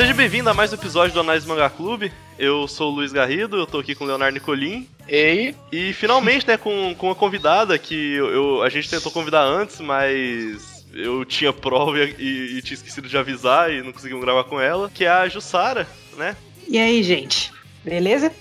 Seja bem-vindo a mais um episódio do Análise Manga Clube. Eu sou o Luiz Garrido, eu tô aqui com o Leonardo Nicolim. Ei! E finalmente, né, com, com uma convidada que eu, eu, a gente tentou convidar antes, mas eu tinha prova e, e, tinha esquecido de avisar e não conseguimos gravar com ela, que é a Jussara, né? E aí, gente? Beleza?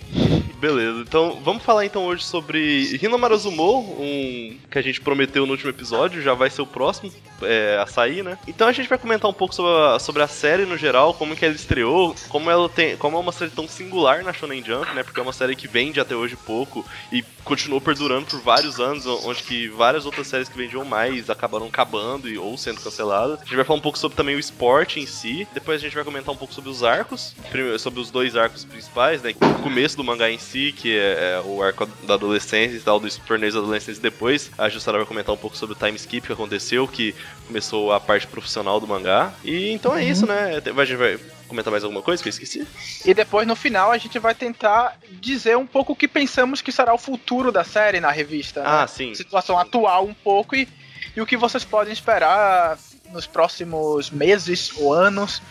Beleza, então vamos falar então hoje sobre Hinomaruzumo, um que a gente prometeu no último episódio, já vai ser o próximo é, a sair, né? Então a gente vai comentar um pouco sobre a, sobre a série no geral, como que ela estreou, como ela tem, como é uma série tão singular na Shonen Jump, né? Porque é uma série que vende até hoje pouco e continuou perdurando por vários anos, onde que várias outras séries que vendiam mais acabaram acabando e, ou sendo canceladas. A gente vai falar um pouco sobre também o esporte em si, depois a gente vai comentar um pouco sobre os arcos, sobre os dois arcos principais, né? O começo do mangá em si, que é, é o arco da adolescência e tal, dos torneios adolescentes depois. A Jussara vai comentar um pouco sobre o time skip que aconteceu, que começou a parte profissional do mangá. E então é uhum. isso, né? A gente vai comentar mais alguma coisa que eu esqueci? E depois, no final, a gente vai tentar dizer um pouco o que pensamos que será o futuro da série na revista. Ah, né? sim. Situação atual um pouco e, e o que vocês podem esperar nos próximos meses ou anos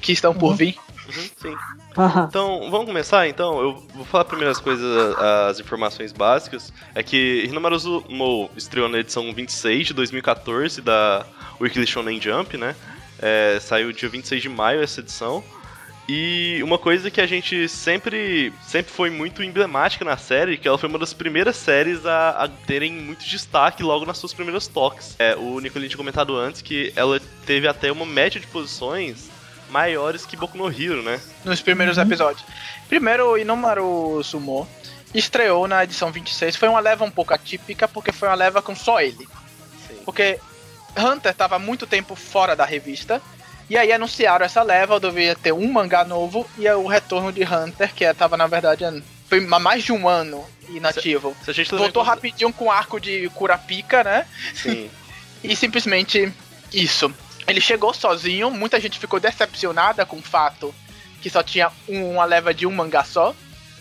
que estão por uhum. vir. Uhum, sim. Então, vamos começar então? Eu vou falar primeiras coisas, as informações básicas. É que Hinomaru Mo estreou na edição 26 de 2014 da Weekly Shonen Jump, né? É, saiu dia 26 de maio essa edição. E uma coisa que a gente sempre, sempre foi muito emblemática na série, que ela foi uma das primeiras séries a, a terem muito destaque logo nas suas primeiras toques. É, o Nicolini tinha comentado antes que ela teve até uma média de posições maiores que Boku no Hero, né? Nos primeiros uhum. episódios. Primeiro, Inomaru Sumo estreou na edição 26. Foi uma leva um pouco atípica, porque foi uma leva com só ele. Sim. Porque Hunter estava muito tempo fora da revista. E aí anunciaram essa leva, devia ter um mangá novo e é o retorno de Hunter, que estava na verdade foi mais de um ano inativo. Se, se Voltou rapidinho com o arco de Kurapika, né? Sim. e simplesmente isso. Ele chegou sozinho, muita gente ficou decepcionada com o fato que só tinha uma leva de um mangá só.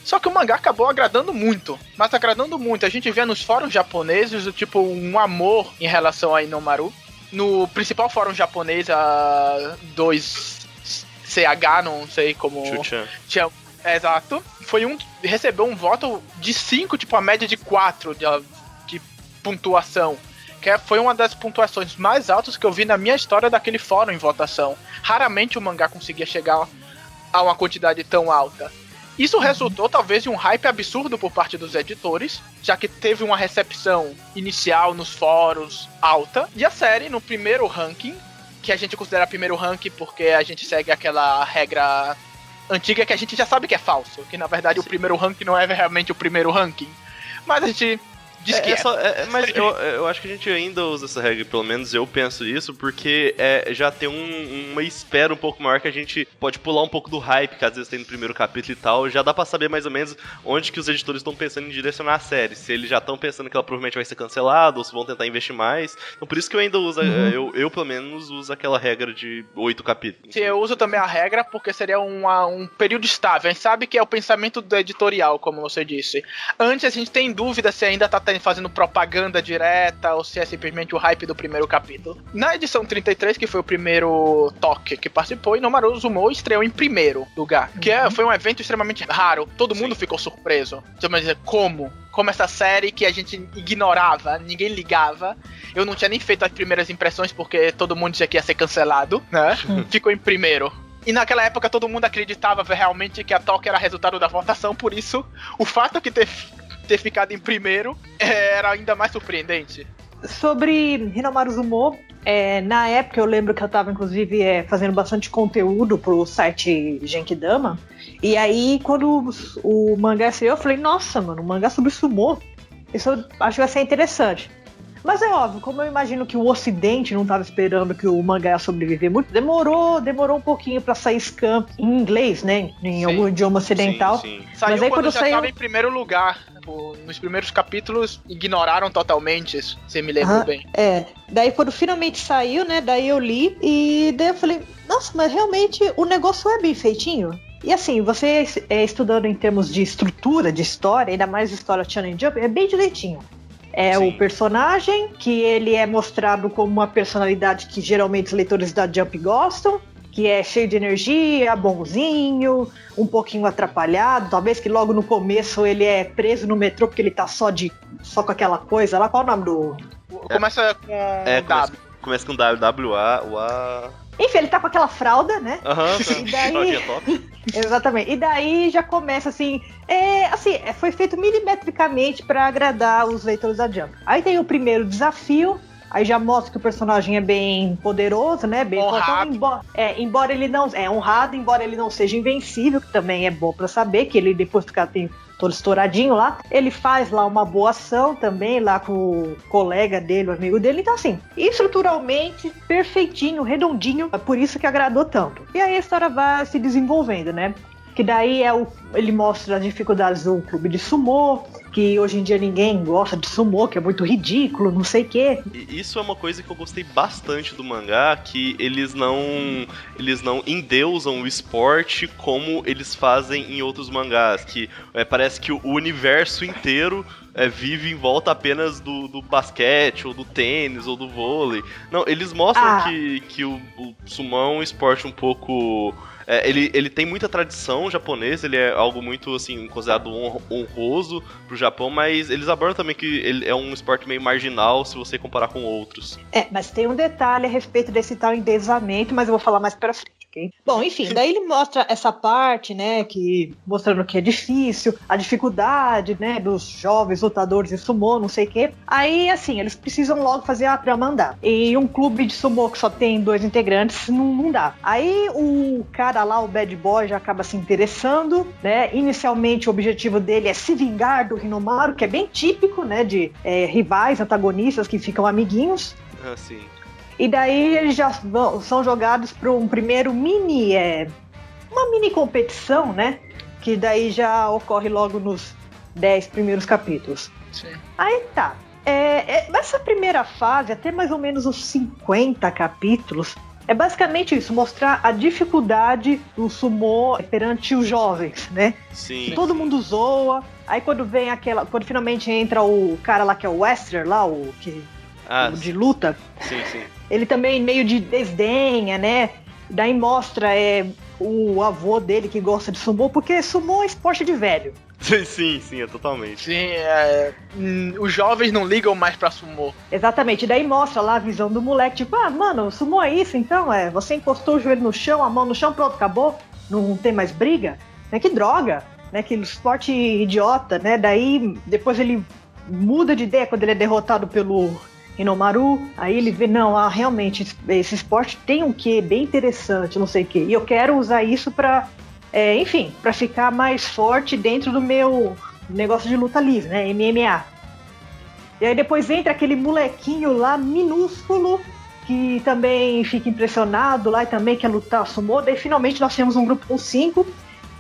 Só que o mangá acabou agradando muito, mas agradando muito. A gente vê nos fóruns japoneses o tipo um amor em relação a Inomaru. No principal fórum japonês, a 2CH, não sei como. Tinha, exato. Foi um. Recebeu um voto de 5, tipo a média de 4 de, de pontuação que é, foi uma das pontuações mais altas que eu vi na minha história daquele fórum em votação. Raramente o mangá conseguia chegar a uma quantidade tão alta. Isso resultou talvez em um hype absurdo por parte dos editores, já que teve uma recepção inicial nos fóruns alta, e a série, no primeiro ranking, que a gente considera primeiro ranking porque a gente segue aquela regra antiga que a gente já sabe que é falso, que na verdade Sim. o primeiro ranking não é realmente o primeiro ranking. Mas a gente Diz é, que é. Só, é, mas eu, eu acho que a gente ainda usa essa regra, pelo menos eu penso isso, porque é, já tem um, uma espera um pouco maior que a gente pode pular um pouco do hype que às vezes tem no primeiro capítulo e tal. Já dá pra saber mais ou menos onde que os editores estão pensando em direcionar a série. Se eles já estão pensando que ela provavelmente vai ser cancelada ou se vão tentar investir mais. Então por isso que eu ainda uso, uhum. eu, eu pelo menos uso aquela regra de oito capítulos. Sim, eu uso também a regra porque seria uma, um período estável. A gente sabe que é o pensamento do editorial, como você disse. Antes a gente tem dúvida se ainda tá fazendo propaganda direta ou se é simplesmente o hype do primeiro capítulo. Na edição 33, que foi o primeiro toque que participou, Inomaru Zumo estreou em primeiro lugar, que é, uhum. foi um evento extremamente raro. Todo mundo Sim. ficou surpreso. Você vai dizer, como? Como essa série que a gente ignorava, ninguém ligava. Eu não tinha nem feito as primeiras impressões porque todo mundo dizia que ia ser cancelado, né? Uhum. Ficou em primeiro. E naquela época todo mundo acreditava realmente que a Toque era resultado da votação, por isso o fato que ter ter ficado em primeiro era ainda mais surpreendente. Sobre Hinomaru Zumo, é, na época eu lembro que eu estava inclusive é, fazendo bastante conteúdo pro site Genkidama. E aí, quando o, o mangá saiu, eu falei, nossa, mano, um mangá sobre sumô. Isso eu acho que vai ser interessante. Mas é óbvio, como eu imagino que o Ocidente não estava esperando que o mangá ia sobreviver muito, demorou, demorou um pouquinho para sair scan em inglês, né? Em sim, algum idioma ocidental. Sim, sim. Saiu Mas aí quando, quando já saiu... em primeiro lugar. Tipo, nos primeiros capítulos ignoraram totalmente isso, se me lembro bem. É. Daí quando finalmente saiu, né? Daí eu li e daí eu falei, nossa, mas realmente o negócio é bem feitinho. E assim, você é, estudando em termos de estrutura, de história, ainda mais história Shonen Jump, é bem direitinho. É Sim. o personagem, que ele é mostrado como uma personalidade que geralmente os leitores da Jump gostam. Que é cheio de energia, bonzinho, um pouquinho atrapalhado. Talvez que logo no começo ele é preso no metrô porque ele tá só de só com aquela coisa lá. Qual é o nome do. Começa com É, W. começa, começa com WWA, o A. Enfim, ele tá com aquela fralda, né? Aham, tá. E daí-. Exatamente. E daí já começa assim. É, assim, é, foi feito milimetricamente pra agradar os leitores da Jump. Aí tem o primeiro desafio. Aí já mostra que o personagem é bem poderoso, né? Bem Honrado. embora, é, embora ele não é honrado, embora ele não seja invencível, que também é bom pra saber que ele depois ficar tem todo estouradinho lá, ele faz lá uma boa ação também lá com o colega dele, o amigo dele. Então assim, estruturalmente perfeitinho, redondinho, é por isso que agradou tanto. E aí a história vai se desenvolvendo, né? Que daí é o, ele mostra as dificuldades do clube de sumô, que hoje em dia ninguém gosta de sumô, que é muito ridículo, não sei o quê. Isso é uma coisa que eu gostei bastante do mangá, que eles não eles não endeusam o esporte como eles fazem em outros mangás, que é, parece que o universo inteiro é, vive em volta apenas do, do basquete, ou do tênis, ou do vôlei. Não, eles mostram Ah. que, que o, o sumão é um esporte um pouco... é, ele, ele tem muita tradição japonesa, ele é algo muito, assim, considerado hon- honroso pro Japão, mas eles abordam também que ele é um esporte meio marginal se você comparar com outros. É, mas tem um detalhe a respeito desse tal endeusamento, mas eu vou falar mais pra frente, Bom, enfim, daí ele mostra essa parte, né, que mostrando que é difícil, a dificuldade, né, dos jovens lutadores de sumô, não sei o quê. Aí, assim, eles precisam logo fazer a trama andar. E um clube de sumô que só tem dois integrantes não, não dá. Aí o cara lá, o bad boy, já acaba se interessando, né? Inicialmente o objetivo dele é se vingar do Hinomaru, que é bem típico, né, de é, rivais, antagonistas que ficam amiguinhos. Assim. E daí eles já vão- são jogados para um primeiro mini. É, uma mini competição, né? Que daí já ocorre logo nos 10 primeiros capítulos. Sim. Aí tá. É, é, essa primeira fase, até mais ou menos os 50 capítulos, é basicamente isso: mostrar a dificuldade do sumô perante os jovens, né? Sim. Que todo mundo zoa. Aí quando vem aquela. Quando finalmente entra o cara lá que é o Wester, lá, o, que, Ah, o de luta, sim, sim. Ele também meio de desdenha, né? Daí mostra é, o avô dele que gosta de sumô, porque sumô é esporte de velho. Sim, sim, sim, é totalmente. Sim, é, hum, os jovens não ligam mais pra sumô. Exatamente, daí mostra lá a visão do moleque, tipo, ah, mano, sumô é isso, então, é, você encostou o joelho no chão, a mão no chão, pronto, acabou, não tem mais briga, né, que droga, né, que esporte idiota, né, daí depois ele muda de ideia quando ele é derrotado pelo Inomaru, aí ele vê, não, ah, realmente, esse esporte tem um quê bem interessante, não sei o quê, e eu quero usar isso pra, é, enfim, pra ficar mais forte dentro do meu negócio de luta livre, né, MMA. E aí depois entra aquele molequinho lá, minúsculo, que também fica impressionado lá e também quer lutar sumô. Daí finalmente nós temos um grupo com cinco.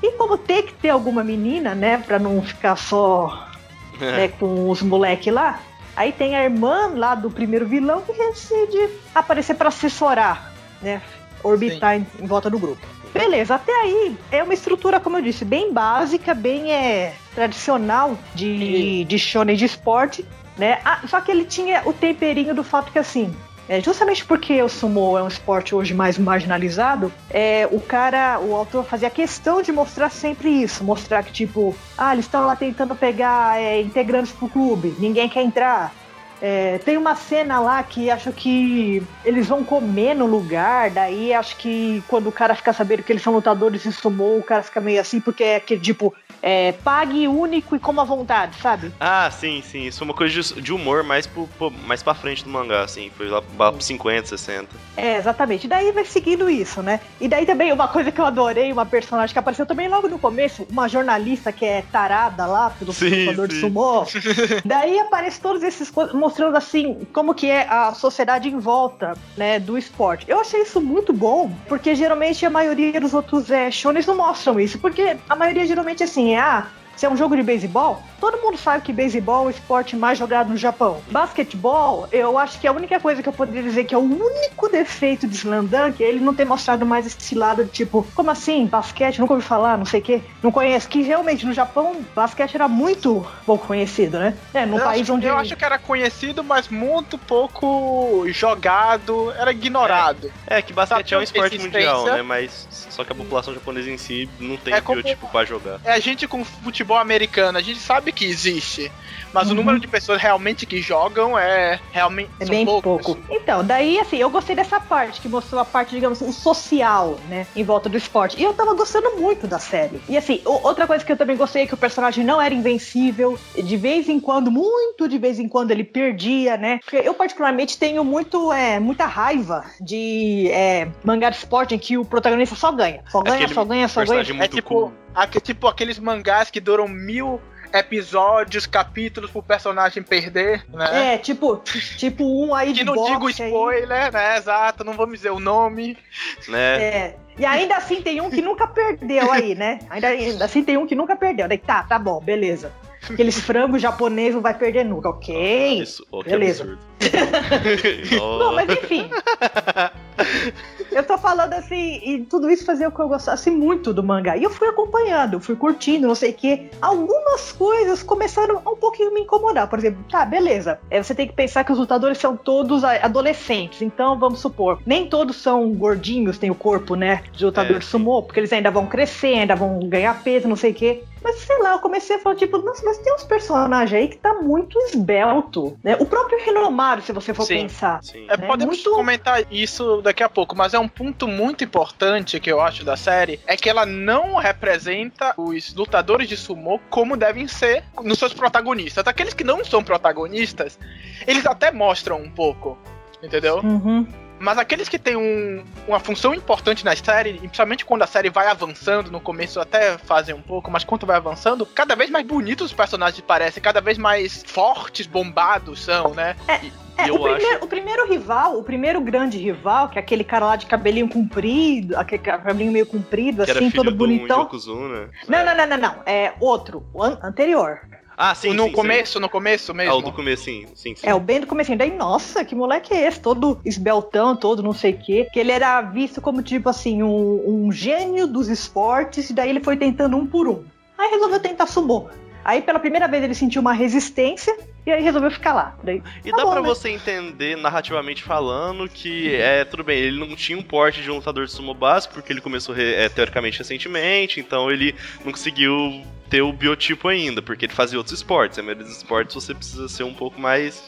E como tem que ter alguma menina, né, pra não ficar só né, com os moleques lá, aí tem a irmã lá do primeiro vilão que decide aparecer pra assessorar, né, orbitar em, em volta do grupo. Beleza, até aí é uma estrutura, como eu disse, bem básica, bem é, tradicional de, de shonen de esporte, né? Ah, só que ele tinha o temperinho do fato que assim, é, justamente porque o sumo é um esporte hoje mais marginalizado, é, o cara, o autor fazia questão de mostrar sempre isso, mostrar que tipo, ah, eles estão lá tentando pegar é, integrantes pro clube, ninguém quer entrar. É, tem uma cena lá que acho que eles vão comer no lugar, daí acho que quando o cara fica sabendo que eles são lutadores de sumô, o cara fica meio assim, porque é aquele tipo, é, pague único e coma à vontade, sabe? Ah, sim, sim. Isso é uma coisa de, de humor mais, pro, pro- mais pra frente do mangá, assim. Foi lá pra 50, 60. É, exatamente. Daí vai seguindo isso, né? E daí também uma coisa que eu adorei, uma personagem que apareceu também logo no começo, uma jornalista que é tarada lá pelo lutador de sumô. daí aparece todos esses coisas mostrando assim como que é a sociedade em volta, né, do esporte. Eu achei isso muito bom, porque geralmente a maioria dos outros é, shonens não mostram isso, porque a maioria geralmente assim é ah, Se é um jogo de beisebol, todo mundo sabe que beisebol é o esporte mais jogado no Japão. Basquetebol, eu acho que a única coisa que eu poderia dizer que é o único defeito de Slam Dunk é ele não ter mostrado mais esse lado de tipo, como assim? Basquete? Nunca ouvi falar, não sei o quê. Não conheço. Que realmente no Japão, basquete era muito pouco conhecido, né? É, no eu país acho, onde. Eu acho que era conhecido, mas muito pouco jogado, era ignorado. É, é que basquete é um esporte mundial, né? Mas só que a população japonesa em si não tem É como- biotipo pra jogar. É a gente com futebol americano, a gente sabe que existe, mas o Uhum. número de pessoas realmente que jogam é realmente É são bem poucas. pouco. Então, daí, assim, eu gostei dessa parte, que mostrou a parte, digamos, o social, né, em volta do esporte. E eu tava gostando muito da série. E, assim, o- outra coisa que eu também gostei é que o personagem não era invencível. De vez em quando, muito de vez em quando, ele perdia, né? Porque eu, particularmente, tenho muito, é, muita raiva de é, mangá de esporte em que o protagonista só ganha. Só ganha, Aquele só ganha, só ganha. É tipo, cool. Aque- tipo aqueles mangás que duram mil episódios, capítulos pro personagem perder, né? É, tipo, tipo um aí Que de não digo boxe aí. spoiler, né? Exato, não vamos dizer o nome. Né? É. E ainda assim tem um que nunca perdeu aí, né? Ainda, ainda assim tem um que nunca perdeu. Daí tá, tá bom, beleza. Aqueles frangos japoneses não vai perder nunca, ok? Isso, oh, que beleza. absurdo. Não, Oh. mas enfim. eu tô falando assim, e tudo isso fazia com que eu gostasse muito do mangá. E eu fui acompanhando, fui curtindo, não sei o quê. Algumas coisas começaram a um pouquinho me incomodar. Por exemplo, tá, beleza. É, você tem que pensar que os lutadores são todos adolescentes. Então, vamos supor, nem todos são gordinhos, tem o corpo, né, de lutador É, sumô, porque eles ainda vão crescer, ainda vão ganhar peso, não sei o quê. Mas sei lá, eu comecei a falar, tipo, nossa, mas tem uns personagens aí que tá muito esbelto, né? O próprio Rinomaru, se você for Sim. pensar. Sim. É, né? podemos Muito- comentar isso daqui a pouco, mas é um ponto muito importante que eu acho da série, é que ela não representa os lutadores de sumô como devem ser nos seus protagonistas. Aqueles que não são protagonistas, eles até mostram um pouco, entendeu? Uhum. Mas aqueles que têm um- uma função importante na série, e principalmente quando a série vai avançando, no começo até fazem um pouco, mas quando vai avançando, cada vez mais bonitos os personagens parecem, cada vez mais fortes, bombados são, né? É, Eu o, primeiro, o primeiro rival, o primeiro grande rival, que é aquele cara lá de cabelinho comprido, aquele cabelinho meio comprido, Que era assim, filho todo do bonitão. Yokozuna. Não, não, não, não, não. É outro, o an- anterior. Ah, sim, no sim, sim. começo, no começo Ah, mesmo. o do começo, sim, sim, sim. É o bem do comecinho. Daí, nossa, que moleque é esse? Todo esbeltão, todo não sei o quê. Que ele era visto como, tipo assim, um, um gênio dos esportes. E daí ele foi tentando um por um. Aí resolveu tentar sumô. Aí, pela primeira vez, ele sentiu uma resistência. E aí resolveu ficar lá. Daí, E Tá dá pra né? você entender narrativamente falando que é tudo bem, ele não tinha um porte de um lutador de sumo básico, porque ele começou é, teoricamente recentemente, então ele não conseguiu ter o biotipo ainda, porque ele fazia outros esportes. A maioria dos esportes você precisa ser um pouco mais.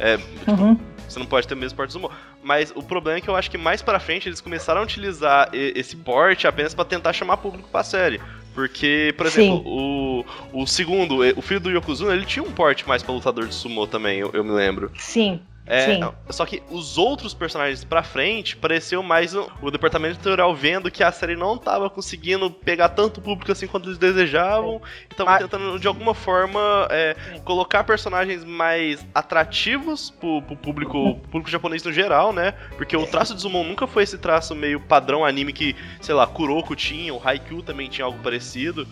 é, uhum. você não pode ter o mesmo porte do sumo. Mas o problema é que eu acho que mais pra frente eles começaram a utilizar esse porte apenas pra tentar chamar público pra série. Porque, por exemplo, o, o segundo, o filho do Yokozuna, ele tinha um porte mais pra lutador de sumo também, eu- eu me lembro. Sim. É, Sim. só que os outros personagens pra frente pareceu mais o, o departamento editorial vendo que a série não tava conseguindo pegar tanto público assim quanto eles desejavam e tava Mas- tentando de alguma forma é, colocar personagens mais atrativos pro, pro público, pro público japonês no geral, né? Porque o traço de Zumon nunca foi esse traço meio padrão anime que, sei lá, Kuroko tinha, o Haikyuu também tinha algo parecido,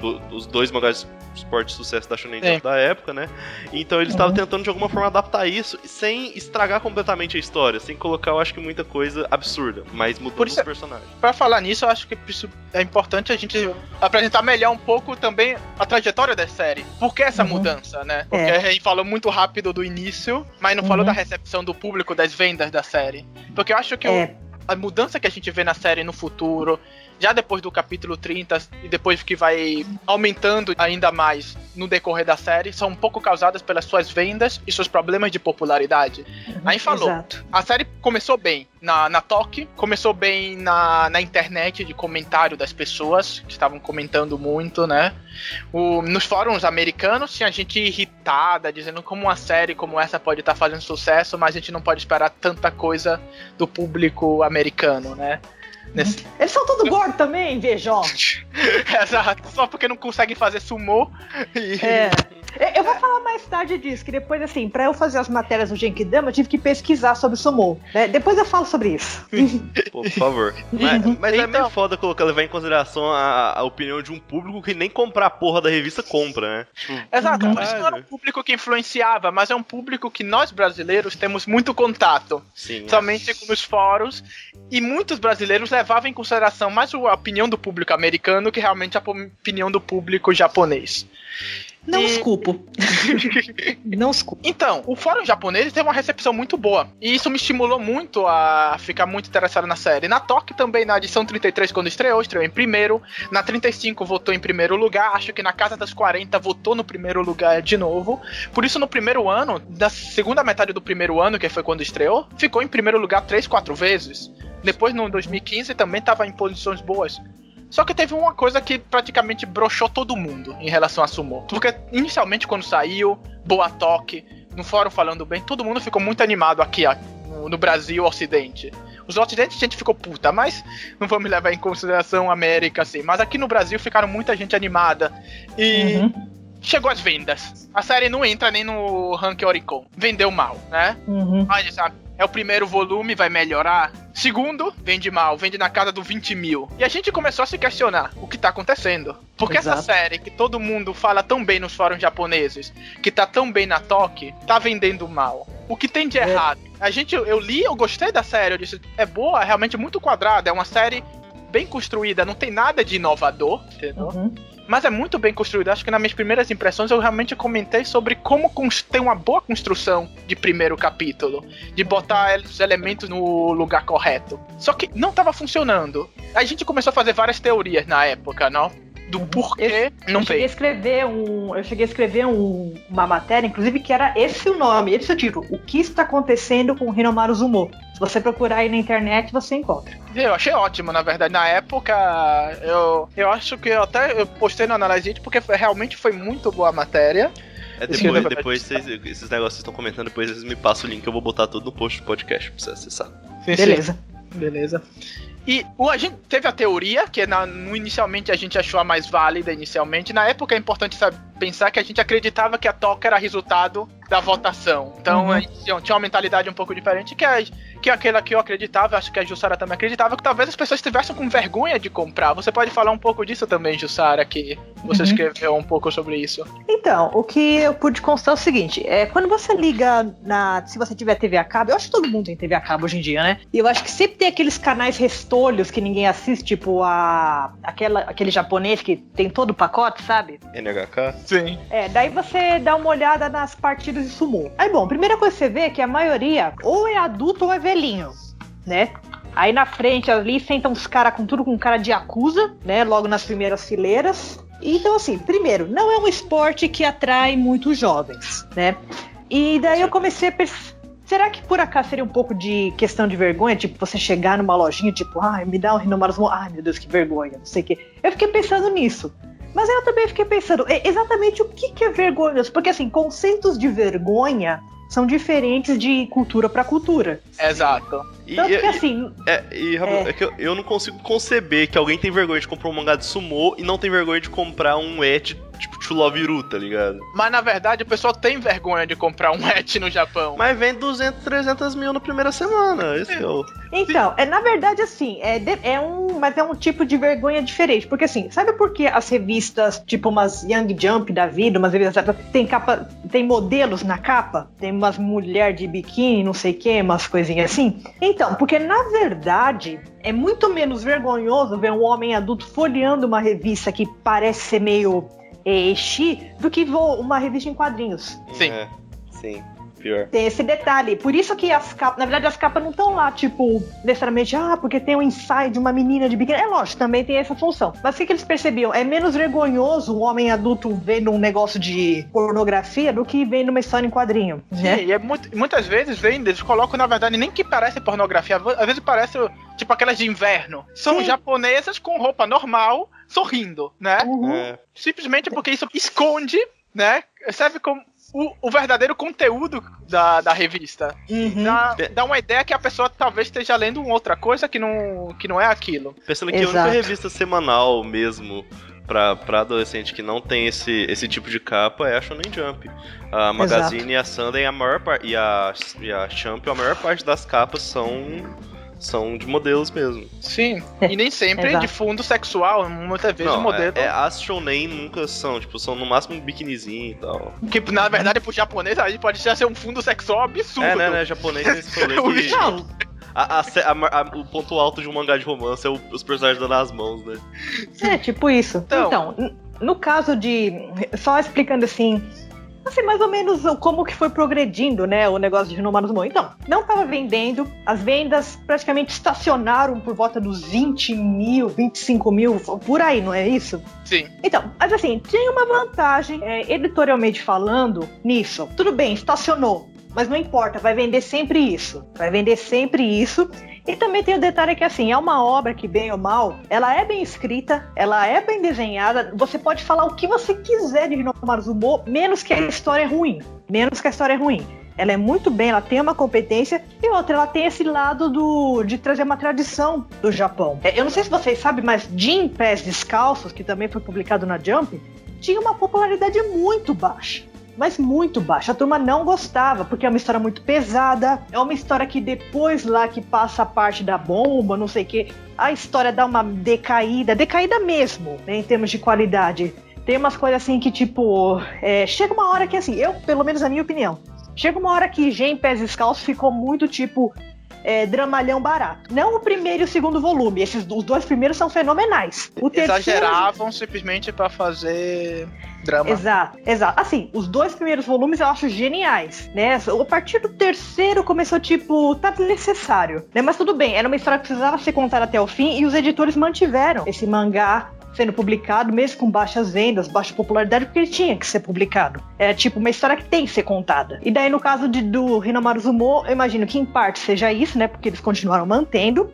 do- os dois mangás de esporte de sucesso da Shonen Jump Sim. da época, né? Então eles estavam Uhum. tentando de alguma forma adaptar isso sem estragar completamente a história, sem colocar, eu acho que muita coisa absurda, mas mudando Por isso- os personagens. Pra falar nisso, eu acho que isso é importante a gente apresentar melhor um pouco também a trajetória da série. Por que essa Uhum. mudança, né? Porque É. a gente falou muito rápido do início, mas não falou Uhum. da recepção do público, das vendas da série. Porque eu acho que o- É, a mudança que a gente vê na série no futuro, já depois do capítulo 30 e depois que vai aumentando ainda mais no decorrer da série, são um pouco causadas pelas suas vendas e seus problemas de popularidade. Aí falou. Exato. A série começou bem na, na Toque, começou bem na, na internet de comentário das pessoas que estavam comentando muito, né? O, nos fóruns americanos tinha gente irritada, dizendo como uma série como essa pode estar fazendo sucesso, mas a gente não pode esperar tanta coisa do público americano, né? Nesse- Eles são todos gordos também, invejosos. Exato, só porque não conseguem fazer sumô e É. Eu vou falar mais tarde disso, que depois, assim, pra eu fazer as matérias do Genkidama, eu tive que pesquisar sobre Sumo. Né? Depois eu falo sobre isso. Pô, por favor. Mas, mas é meio Então- foda colocar, levar em consideração a, a opinião de um público que nem comprar a porra da revista compra, né? Tipo, Exato, por isso não era um público que influenciava, mas é um público que nós brasileiros temos muito contato. sim. é. somente nos fóruns, e muitos brasileiros levavam em consideração mais a opinião do público americano que realmente a opinião do público japonês. Não E- os culpo. Não os culpo. Então, o fórum japonês teve uma recepção muito boa, e isso me estimulou muito a ficar muito interessado na série. Na Toque também, na edição 33, quando estreou, estreou em primeiro, na 35 votou em primeiro lugar, acho que na Casa das 40 votou no primeiro lugar de novo. Por isso, no primeiro ano, da segunda metade do primeiro ano, que foi quando estreou, ficou em primeiro lugar três, quatro vezes. Depois, no 2015, também estava em posições boas. Só que teve uma coisa que praticamente broxou todo mundo em relação a Sumo. Porque inicialmente, quando saiu, Boa Toque, no fórum falando bem, todo mundo ficou muito animado aqui ó, no, Brasil Ocidente. Os Ocidentes a gente ficou puta, mas não vamos levar em consideração a América assim. Mas aqui no Brasil ficaram muita gente animada. E Uhum, chegou as vendas. A série não entra nem no ranking Oricon. Vendeu mal, né? uhum. Olha, sabe? É o primeiro volume, vai melhorar. Segundo, vende mal, vende na casa do 20 mil. E a gente começou a se questionar o que tá acontecendo. Porque essa Exato. série que todo mundo fala tão bem nos fóruns japoneses, que tá tão bem na Toque, tá vendendo mal. O que tem de É. errado? A gente, eu li, eu gostei da série, eu disse, é boa, é realmente muito quadrada, é uma série bem construída, não tem nada de inovador, entendeu? Uhum. Mas é muito bem construído. Acho que nas minhas primeiras impressões eu realmente comentei sobre como ter uma boa construção de primeiro capítulo. De botar os elementos no lugar correto. Só que não estava funcionando. A gente começou a fazer várias teorias na época, não? Do porquê não eu a veio. escrever um, eu cheguei a escrever um- uma matéria, inclusive que era esse o nome, esse é o título. O que está acontecendo com Hinomaru Zumo? Se você procurar aí na internet, você encontra. Eu achei ótimo, na verdade. Na época, eu, eu acho que eu até eu postei no Analyze porque foi- realmente foi muito boa a matéria. É depois, depois vocês, esses negócios que vocês estão comentando, depois vocês me passam o link, eu vou botar tudo no post do podcast pra você acessar. Beleza. Beleza. E o, a gente teve a teoria, que na, no, inicialmente a gente achou a mais válida inicialmente. Na época é importante saber, pensar que a gente acreditava que a toca era resultado da votação. Então Uhum. a gente tinha tinha uma mentalidade um pouco diferente, que, é, que é aquela que eu acreditava, acho que a Jussara também acreditava, que talvez as pessoas estivessem com vergonha de comprar. Você pode falar um pouco disso também, Jussara, que você Uhum. escreveu um pouco sobre isso. Então, o que eu pude constar é o seguinte: é, quando você liga na. Se você tiver TV a cabo, eu acho que todo mundo tem TV a cabo hoje em dia, né? E eu acho que sempre tem aqueles canais restolhos que ninguém assiste, tipo a. Aquela, aquele japonês que tem todo o pacote, sabe? NHK? Sim. É, daí você dá uma olhada nas partidas de sumô. Aí, bom, primeira coisa que você vê é que a maioria ou é adulto ou é velhinho, né? Aí na frente ali sentam os caras com tudo com cara de acusa, né? Logo nas primeiras fileiras. Então, assim, primeiro, não é um esporte que atrai muitos jovens, né? E daí eu comecei a pensar. Será que por acaso seria um pouco de questão de vergonha? Tipo, você chegar numa lojinha, tipo, ai, me dá um Rinomaru Zumo. Ai, meu Deus, que vergonha, não sei o quê. Eu fiquei pensando nisso. Mas eu também fiquei pensando é, exatamente o que, que é vergonhoso. Porque, assim, conceitos de vergonha são diferentes de cultura para cultura. Exato. E, Tanto e- que, assim, é, e, É. é que eu, eu não consigo conceber que alguém tem vergonha de comprar um mangá de sumô e não tem vergonha de comprar um et tipo To Love Ru, tá ligado? Mas na verdade o pessoal tem vergonha de comprar um et no Japão. Mas vem 200, 300 mil na primeira semana. Esse é o. Então, é, na verdade, assim, é, de- é um. Mas é um tipo de vergonha diferente. Porque assim, sabe por que as revistas, tipo umas Young Jump da vida, umas revistas tem capa. Tem modelos na capa? Tem umas mulher de biquíni, não sei o que, umas coisinhas assim? Então, porque na verdade. É muito menos vergonhoso ver um homem adulto folheando uma revista que parece ser meio é, eixi do que uma revista em quadrinhos. Sim. É, sim, pior. Tem esse detalhe. Por isso que as capas, na verdade, as capas não estão lá, tipo, necessariamente, ah, porque tem um ensaio de uma menina de biquíni. É lógico, também tem essa função. Mas o que, que eles percebiam? É menos vergonhoso um homem adulto vendo um negócio de pornografia do que vendo uma história em quadrinho. Né? Sim, e é muito- muitas vezes vem, eles colocam, na verdade, nem que parece pornografia, às vezes parece tipo aquelas de inverno. São Sim. japonesas com roupa normal, sorrindo, né? Uhum. É, Simplesmente porque isso esconde, né? Serve como o, o verdadeiro conteúdo da, da revista. Uhum. Dá, dá uma ideia que a pessoa talvez esteja lendo uma outra coisa que não, que não é aquilo. Pensando que a Exato. única revista semanal mesmo pra, pra adolescente que não tem esse, esse tipo de capa é a Shonen Jump. A Magazine Exato. e a Sunday, a maior parte. E a, e a Champion, a maior parte das capas são são de modelos mesmo. Sim, e nem sempre de fundo sexual, muitas vezes Não, modelo. É, é, as shonen nunca são, tipo, são no máximo um biquinizinho e tal. Que na verdade pro japonês aí pode ser um fundo sexual absurdo. É, né, né, japonês tem esse rolê que... A, a, a, o ponto alto de um mangá de romance é o, os personagens dando as mãos, né? É, tipo isso. Então, então no caso de. Só explicando assim, assim, mais ou menos como que foi progredindo, né, o negócio de renovar nos Então, não estava vendendo, as vendas praticamente estacionaram por volta dos 20 mil, 25 mil, por aí, não é isso? Sim. Então, mas assim, tinha uma vantagem, é, editorialmente falando, nisso. Tudo bem, estacionou, mas não importa, vai vender sempre isso. Vai vender sempre isso. E também tem o detalhe que, assim, é uma obra que, bem ou mal, ela é bem escrita, ela é bem desenhada. Você pode falar o que você quiser de Hinomaru Zumo, menos que a história é ruim. Menos que a história é ruim. Ela é muito bem, ela tem uma competência e outra, ela tem esse lado do de trazer uma tradição do Japão. É, eu não sei se vocês sabem, mas Jim Pés Descalços, que também foi publicado na Jump, tinha uma popularidade muito baixa mas muito baixa. A turma não gostava, porque é uma história muito pesada. É uma história que depois lá que passa a parte da bomba, não sei o que, a história dá uma decaída, decaída mesmo, né, em termos de qualidade. Tem umas coisas assim que, tipo, é, chega uma hora que, assim, eu, pelo menos na minha opinião, chega uma hora que Gen Pés Descalços ficou muito, tipo, é, dramalhão barato. Não o primeiro e o segundo volume. Esses os dois primeiros são fenomenais. O Exageravam terceiro... simplesmente para fazer drama. Exato, exato. Assim, os dois primeiros volumes eu acho geniais, né? A partir do terceiro começou tipo, tá necessário, né? Mas tudo bem, era uma história que precisava ser contada até o fim e os editores mantiveram esse mangá sendo publicado, mesmo com baixas vendas, baixa popularidade, porque ele tinha que ser publicado. É tipo uma história que tem que ser contada. E daí, no caso de, do Hinomaru Zumo, eu imagino que em parte seja isso, né? Porque eles continuaram mantendo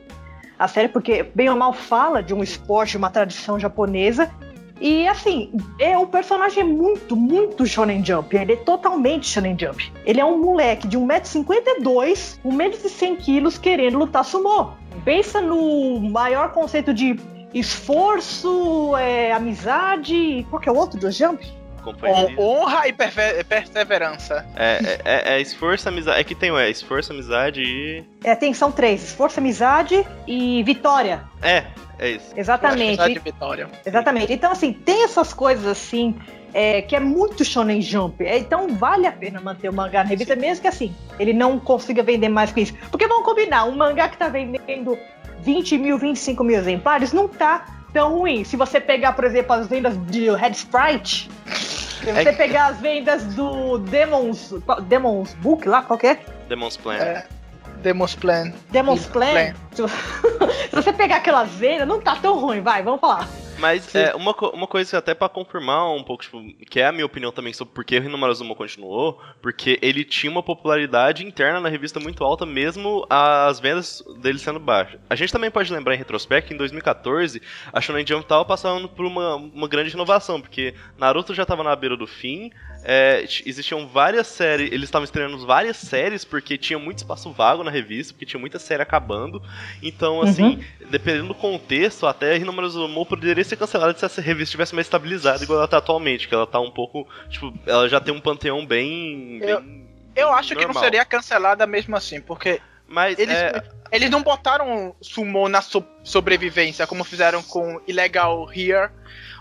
a série, porque bem ou mal fala de um esporte, uma tradição japonesa. E assim, é, o personagem é muito, muito Shonen Jump. Ele é totalmente Shonen Jump. Ele é um moleque de 1,52m, 1,100kg querendo lutar sumô. Pensa no maior conceito de esforço, é, amizade. Qual que é o outro do Jump? Honra e perseverança. É, é, é, é, esforço, amizade. É que tem é, esforço, amizade e. É, tem, são três: esforço, amizade e vitória. É, é isso. Exatamente. Amizade e vitória. Exatamente. Então, assim, tem essas coisas assim. É, que é muito Shonen Jump. É, então vale a pena manter o mangá na revista, Sim. mesmo que assim, ele não consiga vender mais que isso. Porque vamos combinar, um mangá que tá vendendo 20 mil, 25 mil exemplares, não tá tão ruim. Se você pegar, por exemplo, as vendas de Red Sprite, se você é... pegar as vendas do Demons, Demons Book lá, qual que é? Demons Plan. É, Demons Plan. Demons Plan. Plan. Se você pegar aquelas vendas, não tá tão ruim, vai, vamos falar. Mas é, uma, uma coisa até para confirmar um pouco, tipo, que é a minha opinião também sobre por que o Hinomarazuma continuou, porque ele tinha uma popularidade interna na revista muito alta, mesmo as vendas dele sendo baixas. A gente também pode lembrar em retrospecto que em 2014 a Shonen Jump tava passando por uma, uma grande inovação, porque Naruto já tava na beira do fim, é, existiam várias séries, eles estavam estreando várias séries porque tinha muito espaço vago na revista, porque tinha muita série acabando. Então, assim, uhum. dependendo do contexto, até Hinomaru Zumo poderia ser cancelada se essa revista tivesse mais estabilizada igual ela tá atualmente, que ela tá um pouco, tipo, ela já tem um panteão bem, eu, bem eu acho normal. que não seria cancelada mesmo assim, porque mas eles, é... eles não botaram sumo na so sobrevivência como fizeram com Illegal Here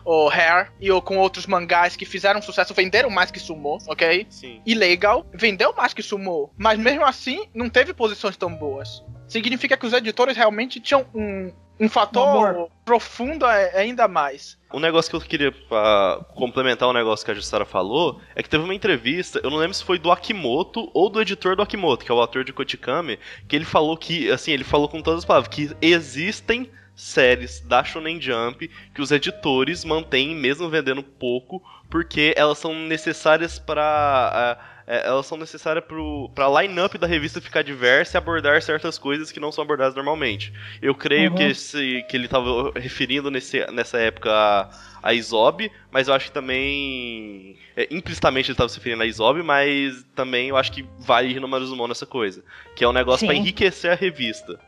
ou Hair e ou com outros mangás que fizeram sucesso, venderam mais que Sumo, ok? Sim. Illegal vendeu mais que Sumo, mas mesmo assim não teve posições tão boas. Significa que os editores realmente tinham um, um fator profundo ainda mais. Um negócio que eu queria pra complementar o negócio que a Jussara falou é que teve uma entrevista, eu não lembro se foi do Akimoto ou do editor do Akimoto, que é o ator de Kotikame, que ele falou que, assim, ele falou com todas as palavras, que existem séries da Shonen Jump que os editores mantêm mesmo vendendo pouco, porque elas são necessárias para é, elas são necessárias para a line-up da revista ficar diversa e abordar certas coisas que não são abordadas normalmente. Eu creio uhum. que, esse, que ele estava referindo nesse, nessa época a, a Isob, mas eu acho que também. É, implicitamente ele estava se referindo a Isob, mas também eu acho que vale no Maruzumon nessa coisa. Que é um negócio para enriquecer a revista.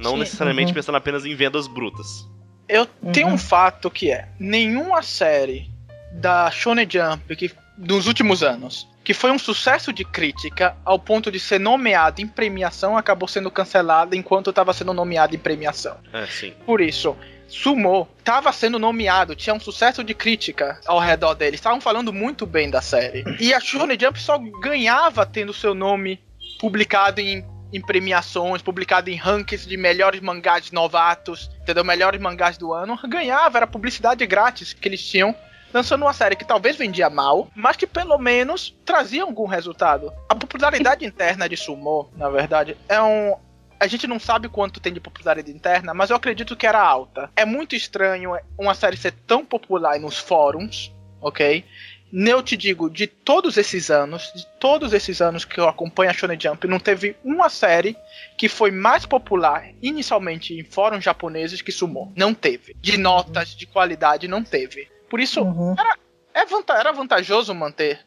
Não Sim. necessariamente uhum. pensando apenas em vendas brutas. Eu uhum. tenho um fato que é: nenhuma série da Shonen Jump que, dos últimos anos que foi um sucesso de crítica ao ponto de ser nomeado em premiação acabou sendo cancelada enquanto estava sendo nomeado em premiação. É, sim. Por isso, Sumo estava sendo nomeado, tinha um sucesso de crítica ao redor dele, estavam falando muito bem da série. E a Shonen Jump só ganhava tendo seu nome publicado em, em premiações, publicado em rankings de melhores mangás novatos, entendeu? Melhores mangás do ano. Ganhava, era publicidade grátis que eles tinham lançando uma série que talvez vendia mal, mas que pelo menos trazia algum resultado. A popularidade interna de Sumo, na verdade, é um, a gente não sabe quanto tem de popularidade interna, mas eu acredito que era alta. É muito estranho uma série ser tão popular nos fóruns, ok? Eu te digo, de todos esses anos, de todos esses anos que eu acompanho a Shonen Jump, não teve uma série que foi mais popular inicialmente em fóruns japoneses que Sumo. Não teve. De notas, de qualidade, não teve. Por isso, uhum. era, é vanta era vantajoso manter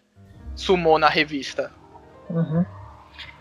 Sumo na revista. Uhum.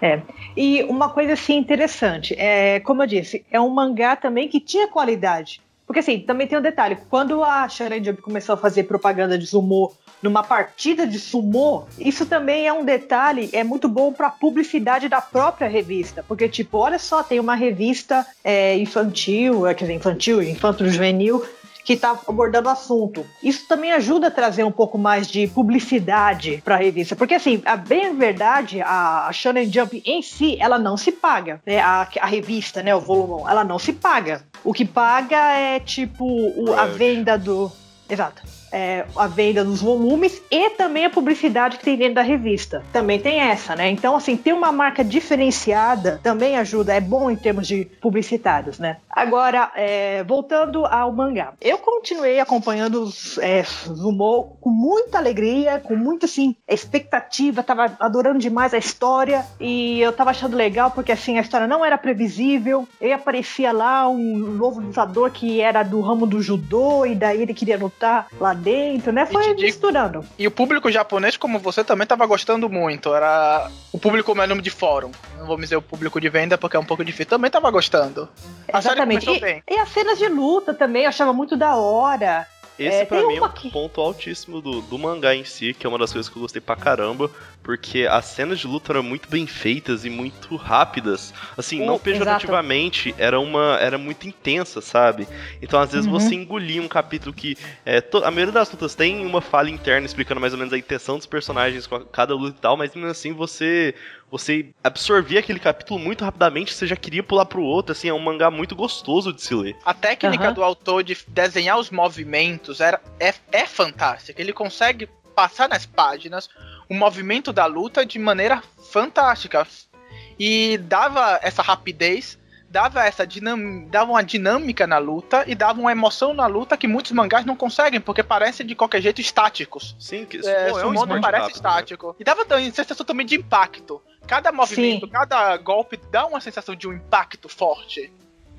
É. E uma coisa assim interessante, é, como eu disse, é um mangá também que tinha qualidade. Porque assim, também tem um detalhe, quando a Shonen Jump começou a fazer propaganda de sumo numa partida de sumo, isso também é um detalhe, é muito bom para publicidade da própria revista, porque tipo, olha só, tem uma revista é, infantil, quer dizer, infantil, infanto juvenil que está abordando o assunto. Isso também ajuda a trazer um pouco mais de publicidade para a revista, porque assim, a bem verdade, a Shonen Jump em si, ela não se paga, né? A, a revista, né, o volume, ela não se paga. O que paga é tipo o, a venda do, exato é, a venda dos volumes e também a publicidade que tem dentro da revista. Também tem essa, né? Então, assim, ter uma marca diferenciada também ajuda, é bom em termos de publicitários, né? Agora, é, voltando ao mangá. Eu continuei acompanhando os é, Zumo com muita alegria, com muita, assim, expectativa, tava adorando demais a história e eu tava achando legal porque, assim, a história não era previsível, e aparecia lá um novo lutador que era do ramo do judô e daí ele queria lutar lá dentro, né? Foi e misturando. E o público japonês, como você, também tava gostando muito. Era o público mais nome de fórum. Não vou dizer o público de venda porque é um pouco difícil. Também tava gostando. Exatamente. E, e, as cenas de luta também, eu achava muito da hora. Esse é, pra mim é um que... ponto altíssimo do, do mangá em si, que é uma das coisas que eu gostei pra caramba, porque as cenas de luta eram muito bem feitas e muito rápidas. Assim, não pejorativamente, exato. era uma era muito intensa, sabe? Então, às vezes, uhum. você engolia um capítulo que. É, to, a maioria das lutas tem uma fala interna explicando mais ou menos a intenção dos personagens com cada luta e tal, mas mesmo assim você você absorvia aquele capítulo muito rapidamente, você já queria pular pro outro, assim, é um mangá muito gostoso de se ler. A técnica uhum. do autor de desenhar os movimentos era, é, é fantástica. Ele consegue passar nas páginas o movimento da luta de maneira fantástica. E dava essa rapidez, dava essa dinam, dava uma dinâmica na luta e dava uma emoção na luta que muitos mangás não conseguem, porque parecem de qualquer jeito estáticos. Sim, que é, pô, é um não parece rápido, né? estático. Né? E dava também sensação também de impacto. Cada movimento, Sim. cada golpe dá uma sensação de um impacto forte.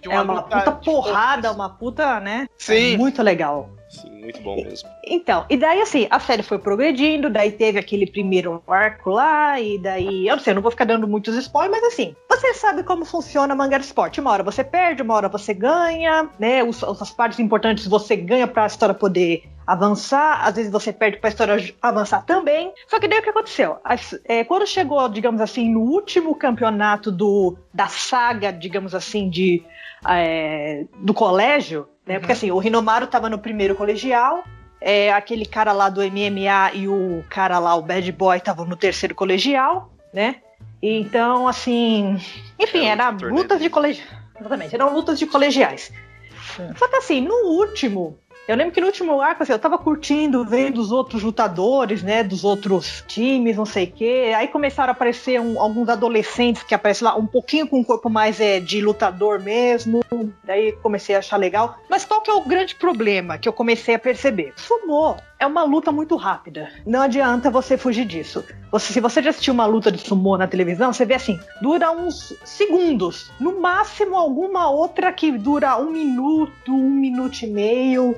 Uma é uma puta porrada, uma puta, né? Sim. É muito legal. Sim, muito bom mesmo. Então, e daí assim, a série foi progredindo, daí teve aquele primeiro arco lá, e daí, eu não sei, eu não vou ficar dando muitos spoilers, mas assim, você sabe como funciona manga de esporte. Uma hora você perde, uma hora você ganha, né? Os, as partes importantes você ganha pra história poder avançar, às vezes você perde para a história avançar também. Só que daí o que aconteceu? As, é, quando chegou, digamos assim, no último campeonato do, da saga, digamos assim, de, é, do colégio, né? Uhum. Porque assim, o Rinomaru tava no primeiro colegial, é, aquele cara lá do MMA e o cara lá, o Bad Boy, estavam no terceiro colegial, né? Então, assim. Enfim, era lutas de colegial. Exatamente, eram lutas de colegiais. Só que assim, no último, eu lembro que no último arco, assim, eu tava curtindo, vendo os outros lutadores, né, dos outros times, não sei o quê. Aí começaram a aparecer um, alguns adolescentes que aparecem lá, um pouquinho com um corpo mais é, de lutador mesmo. Daí comecei a achar legal. Mas qual que é o grande problema que eu comecei a perceber? Sumô é uma luta muito rápida. Não adianta você fugir disso. Você, se você já assistiu uma luta de sumô na televisão, você vê assim, dura uns segundos. No máximo, alguma outra que dura um minuto, um minuto e meio.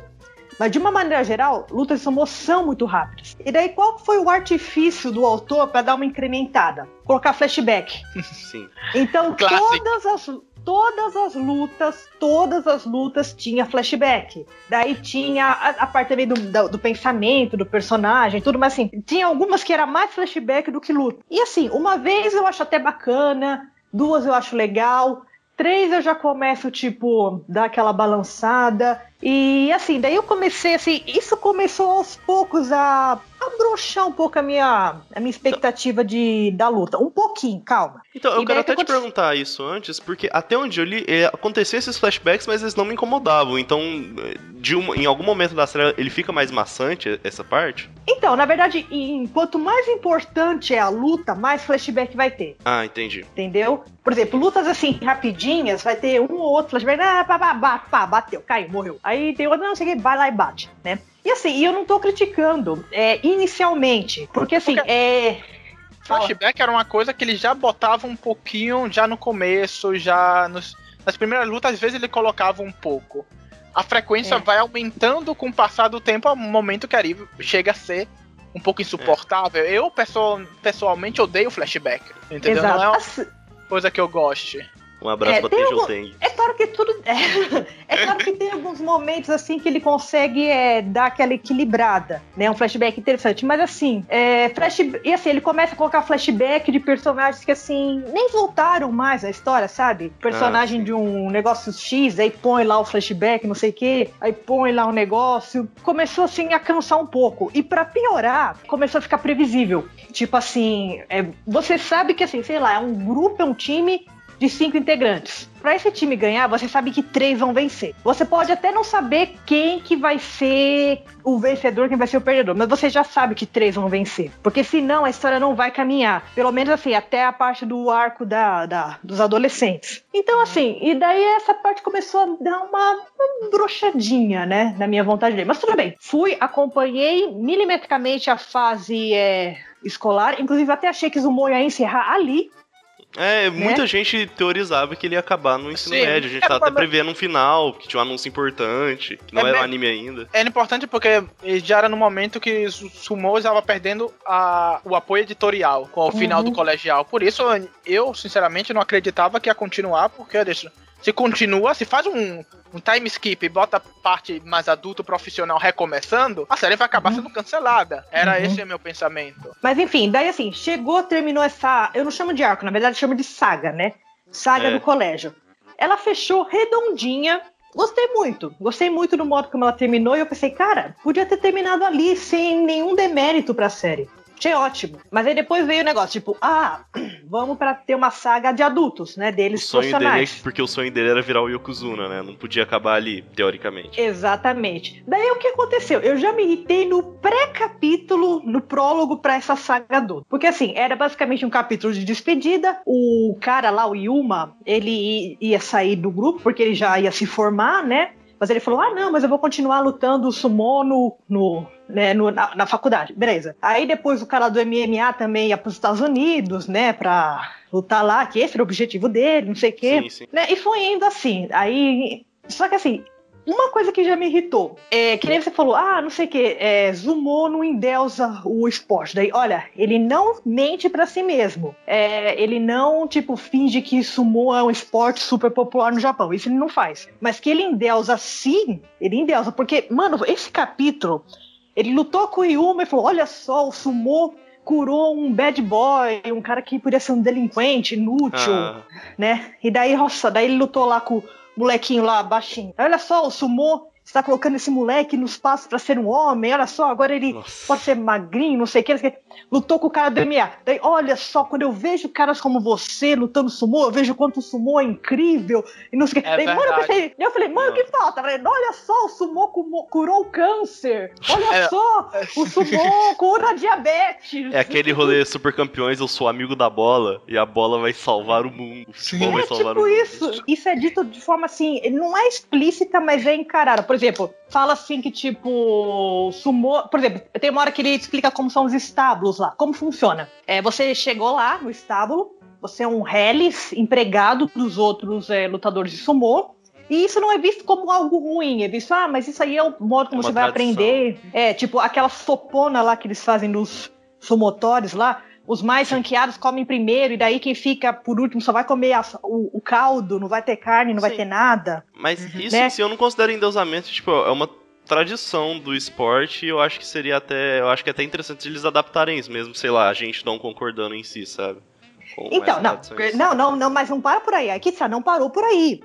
Mas de uma maneira geral, lutas de sumô são muito rápidas. E daí qual foi o artifício do autor para dar uma incrementada? Colocar flashback. Sim. Então todas as todas as lutas, todas as lutas tinha flashback. Daí tinha a, a parte também do, do, do, pensamento do personagem, tudo, mas assim, tinha algumas que era mais flashback do que luta. E assim, uma vez eu acho até bacana, duas eu acho legal, três eu já começo, tipo, dar aquela balançada. E assim, daí eu comecei assim, isso começou aos poucos a abrochar um pouco a minha, a minha expectativa de, da luta. Um pouquinho, calma. Então, eu E quero até que te perguntar isso antes, porque até onde eu li, é, acontecia esses flashbacks, mas eles não me incomodavam. Então, de um, em algum momento da série, ele fica mais maçante, essa parte? Então, na verdade, em- quanto mais importante é a luta, mais flashback vai ter. Ah, entendi. Entendeu? Por exemplo, lutas assim, rapidinhas, vai ter um ou outro flashback, ah, pá, pá, pá, pá, bateu, caiu, morreu. Aí tem outro, não sei o que, vai lá e bate, né? E assim, eu não tô criticando, é, inicialmente, porque assim, Porque- é. Flashback era uma coisa que ele já botava um pouquinho já no começo, já nos- nas primeiras lutas, às vezes ele colocava um pouco. A frequência É. vai aumentando com o passar do tempo, ao momento que ali chega a ser um pouco insuportável. Eu, pessoal, pessoalmente, odeio flashback. Entendeu? Exato. Não é uma Assim, coisa que eu goste. Um abraço É, pra Tejo algum- Teng. É claro que tudo. É, é claro que tem alguns momentos assim que ele consegue é, dar aquela equilibrada, né? Um flashback interessante. Mas assim, é, flash, e assim, ele começa a colocar flashback de personagens que assim, nem voltaram mais à história, sabe? Personagem de um negócio X, aí põe lá o flashback, não sei o quê, aí põe lá o negócio. Começou assim a cansar um pouco. E pra piorar, começou a ficar previsível. Tipo assim, é, você sabe que assim, sei lá, é um grupo, é um time de cinco integrantes. Pra esse time ganhar, você sabe que três vão vencer. Você pode até não saber quem que vai ser o vencedor, quem vai ser o perdedor, mas você já sabe que três vão vencer. Porque senão a história não vai caminhar. Pelo menos assim, até a parte do arco da, da- dos adolescentes. Então, assim, e daí essa parte começou a dar uma, uma brochadinha, né? Na minha vontade de ler. Mas tudo bem. Fui, acompanhei milimetricamente a fase é, escolar. Inclusive, até achei que Zumo ia encerrar ali. É, muita gente teorizava que ele ia acabar no ensino Sim. médio. A gente É, tava até prevendo um final, que tinha um anúncio importante, que não É era um anime ainda. Era importante porque já era no momento que o Sumo estava perdendo a- o apoio editorial com o final Uhum. do colegial. Por isso, eu, sinceramente, não acreditava que ia continuar, porque deixa, se continua, se faz um, um time skip e bota a parte mais adulto profissional recomeçando, a série vai acabar sendo cancelada. Era Uhum. esse o meu pensamento. Mas enfim, daí assim, chegou, terminou essa. Eu não chamo de arco, na verdade chamo de saga, né? Saga É. do colégio. Ela fechou redondinha. Gostei muito. Gostei muito do modo como ela terminou. E eu pensei, cara, podia ter terminado ali sem nenhum demérito pra série. Achei ótimo. Mas aí depois veio o negócio, tipo, ah, vamos pra ter uma saga de adultos, né? O Deles sonho dele é porque o sonho dele era virar o Yokozuna, né? Não podia acabar ali, teoricamente. Exatamente. Daí o que aconteceu? Eu já me irritei no pré-capítulo, no prólogo pra essa saga adulta. Porque assim, era basicamente um capítulo de despedida. O cara lá, o Yuma, ele ia sair do grupo porque ele já ia se formar, né? Mas ele falou: ah, não, mas eu vou continuar lutando sumô no, no, né, no- na, na faculdade. Beleza. Aí depois o cara do MMA também ia para os Estados Unidos, né, pra lutar lá, que esse era o objetivo dele, não sei o quê. Sim, sim. Né? E foi indo assim. Aí. Só que assim, uma coisa que já me irritou. É que nem você falou, ah, não sei o que, é, Zumo não endeusa o esporte. Daí, olha, ele não mente pra si mesmo. É, ele não, tipo, finge que sumo é um esporte super popular no Japão. Isso ele não faz. Mas que ele endeusa sim, ele endeusa. Porque, mano, esse capítulo, ele lutou com o Yuma e falou: olha só, o sumo curou um bad boy, um cara que podia ser um delinquente, inútil Ah, né? E daí, nossa, daí ele lutou lá com molequinho lá, baixinho. Olha só, o Sumô está colocando esse moleque no espaço pra ser um homem. Olha só, agora ele Nossa. pode ser magrinho, não sei o que. Lutou com o cara do MMA. Daí, olha só, quando eu vejo caras como você lutando sumô, eu vejo quanto o sumô é incrível. E não sei o que. É Daí, mano, eu pensei, eu falei, mano, o que falta? Falei, olha só, o sumô curou o câncer. Olha É. só, o sumô cura a diabetes. é aquele rolê super campeões, eu sou amigo da bola e a bola vai salvar o mundo. O futebol vai É salvar tipo o mundo. isso. Isso é dito de forma assim, não é explícita, mas é encarada. Por exemplo, fala assim que tipo, sumô. Por exemplo, tem uma hora que ele explica como são os estábulos lá, como funciona. É, você chegou lá no estábulo, você é um Hellis, empregado dos outros é, lutadores de sumô. E isso não é visto como algo ruim, é visto, ah, mas isso aí é o modo como É você vai tradição. aprender. É, tipo, aquela sopona lá que eles fazem nos sumotores lá. os mais ranqueados comem primeiro, e daí quem fica por último só vai comer a, o, o, caldo, não vai ter carne, não Sim. vai ter nada. Mas uhum. isso né? eu não considero endeusamento, tipo, é uma tradição do esporte, eu acho que seria até. Eu acho que é até interessante eles adaptarem isso, mesmo, sei lá, a gente não concordando em si, sabe? Com então, não, não, não, não, mas não para por aí. Aqui não parou por aí.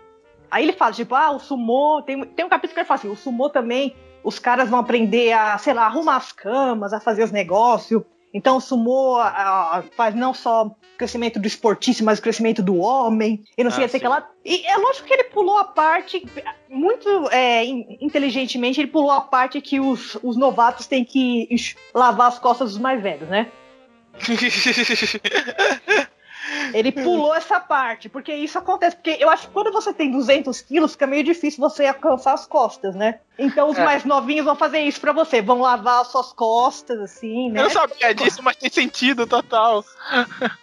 Aí ele fala, tipo, ah, o sumô. Tem, tem um capítulo que ele fala assim: o sumô também, os caras vão aprender a, sei lá, arrumar as camas, a fazer os negócios. Então o sumô a, a, faz não só o crescimento do esportista, mas o crescimento do homem, e não sei ah, o que lá. E é lógico que ele pulou a parte, muito é, inteligentemente, ele pulou a parte que os, os novatos têm que lavar as costas dos mais velhos, né? Ele pulou essa parte, porque isso acontece. Porque eu acho que quando você tem 200 quilos, fica meio difícil você alcançar as costas, né? Então os é. mais novinhos vão fazer isso pra você. Vão lavar as suas costas, assim, né? Eu não sabia disso, mas tem sentido total.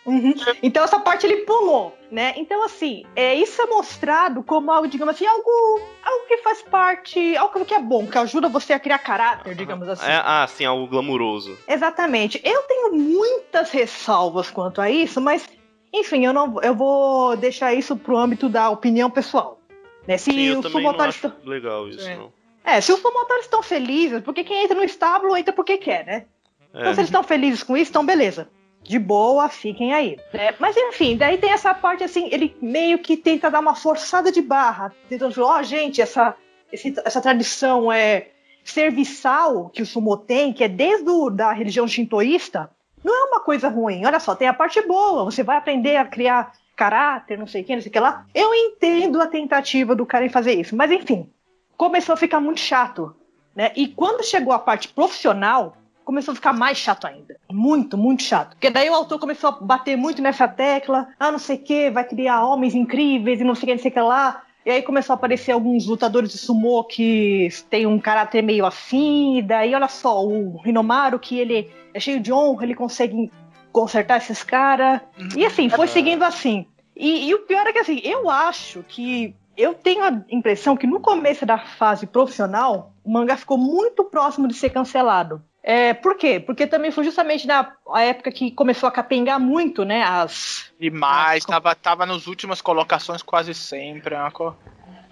Uhum. Então essa parte ele pulou, né? Então, assim, é, isso é mostrado como algo, digamos assim, algo, algo que faz parte, algo que é bom, que ajuda você a criar caráter, digamos assim. É, ah, sim, algo glamuroso. Exatamente. Eu tenho muitas ressalvas quanto a isso, mas enfim, eu não eu vou deixar isso pro âmbito da opinião pessoal. Né? Se Sim, os promotores estão... legal isso, é. não. É, se os promotores estão felizes, porque quem entra no estábulo entra porque quer, né? É. Então, se eles estão felizes com isso, então beleza. De boa, fiquem aí. Né? Mas enfim, daí tem essa parte assim, ele meio que tenta dar uma forçada de barra, tentando falar, ó, oh, gente, essa, esse, essa tradição é serviçal que o sumo tem, que é desde o, da religião shintoísta, não é uma coisa ruim. Olha só, tem a parte boa. Você vai aprender a criar caráter, não sei o que, não sei o que lá. Eu entendo a tentativa do cara em fazer isso. Mas enfim, começou a ficar muito chato. Né? E quando chegou a parte profissional, começou a ficar mais chato ainda. Muito, muito chato. Porque daí o autor começou a bater muito nessa tecla. Ah, não sei o que, vai criar homens incríveis e não sei o que, não sei o que lá. E aí começou a aparecer alguns lutadores de sumô que tem um caráter meio assim. E daí, olha só, o Rinomaru, que ele é cheio de honra, ele consegue consertar esses caras. E assim, foi seguindo assim. E, e, o pior é que assim, eu acho que. Eu tenho a impressão que no começo da fase profissional, o mangá ficou muito próximo de ser cancelado. É, por quê? Porque também foi justamente na época que começou a capengar muito, né? As. Demais, as... Tava, tava nas últimas colocações quase sempre. É co...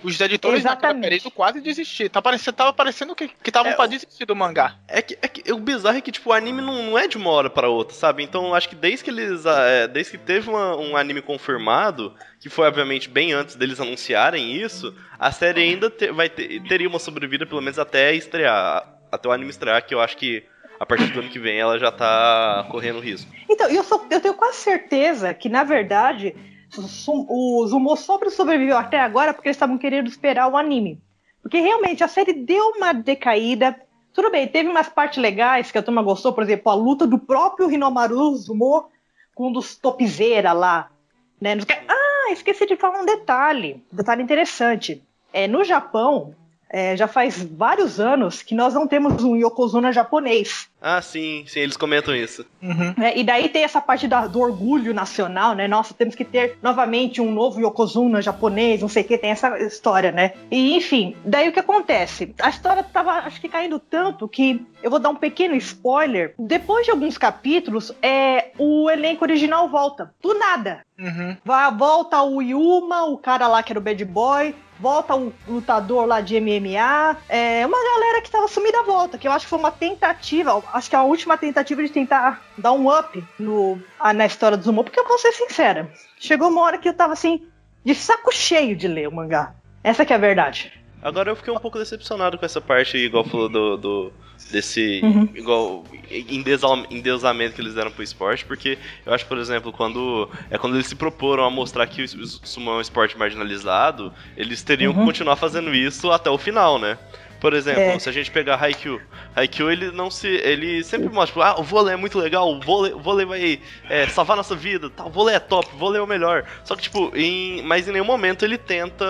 Os editores Exatamente. período quase desistiram. Tá parecendo, tava parecendo que estavam é, pra desistir do mangá. É que, é que o bizarro é que, tipo, o anime não, não é de uma hora pra outra, sabe? Então acho que desde que eles. É, desde que teve uma, um anime confirmado, que foi obviamente bem antes deles anunciarem isso, a série ainda te, vai ter, teria uma sobrevida, pelo menos até estrear. Até o anime estrear, que eu acho que a partir do ano que vem ela já tá correndo risco. Então, eu, sou, eu tenho quase certeza que, na verdade, o Zumo sobre sobreviveu até agora porque eles estavam querendo esperar o anime. Porque realmente a série deu uma decaída. Tudo bem, teve umas partes legais que a turma gostou, por exemplo, a luta do próprio Hinomaru Zumo com um dos topzeira lá. Né? Ah, esqueci de falar um detalhe, detalhe interessante. É, no Japão, é, já faz vários anos que nós não temos um Yokozuna japonês. Ah, sim, sim, eles comentam isso. Uhum. É, e daí tem essa parte da, do orgulho nacional, né? Nossa, temos que ter novamente um novo Yokozuna japonês, não sei o que, tem essa história, né? E enfim, daí o que acontece? A história tava, acho que caindo tanto que eu vou dar um pequeno spoiler. Depois de alguns capítulos, é, o elenco original volta. Do nada. Uhum. Vai, volta o Yuma, o cara lá que era o bad boy, volta o lutador lá de MMA. É uma galera que tava sumida volta, que eu acho que foi uma tentativa, acho que é a última tentativa de tentar dar um up no, na história do Zumo, porque eu vou ser sincera. Chegou uma hora que eu tava assim, de saco cheio de ler o mangá. Essa que é a verdade. Agora eu fiquei um pouco decepcionado com essa parte, igual falou do, do desse uhum. igual endeusamento que eles deram pro esporte, porque eu acho, por exemplo, quando é quando eles se proporam a mostrar que o sumo é um esporte marginalizado, eles teriam uhum. que continuar fazendo isso até o final, né? Por exemplo, é. se a gente pegar Haikyuu, Haikyuu ele não se. ele sempre mostra, tipo, ah, o vôlei é muito legal, o vôlei, o vôlei vai é, salvar nossa vida, tá, o vôlei é top, o vôlei é o melhor. Só que, tipo, em, mas em nenhum momento ele tenta,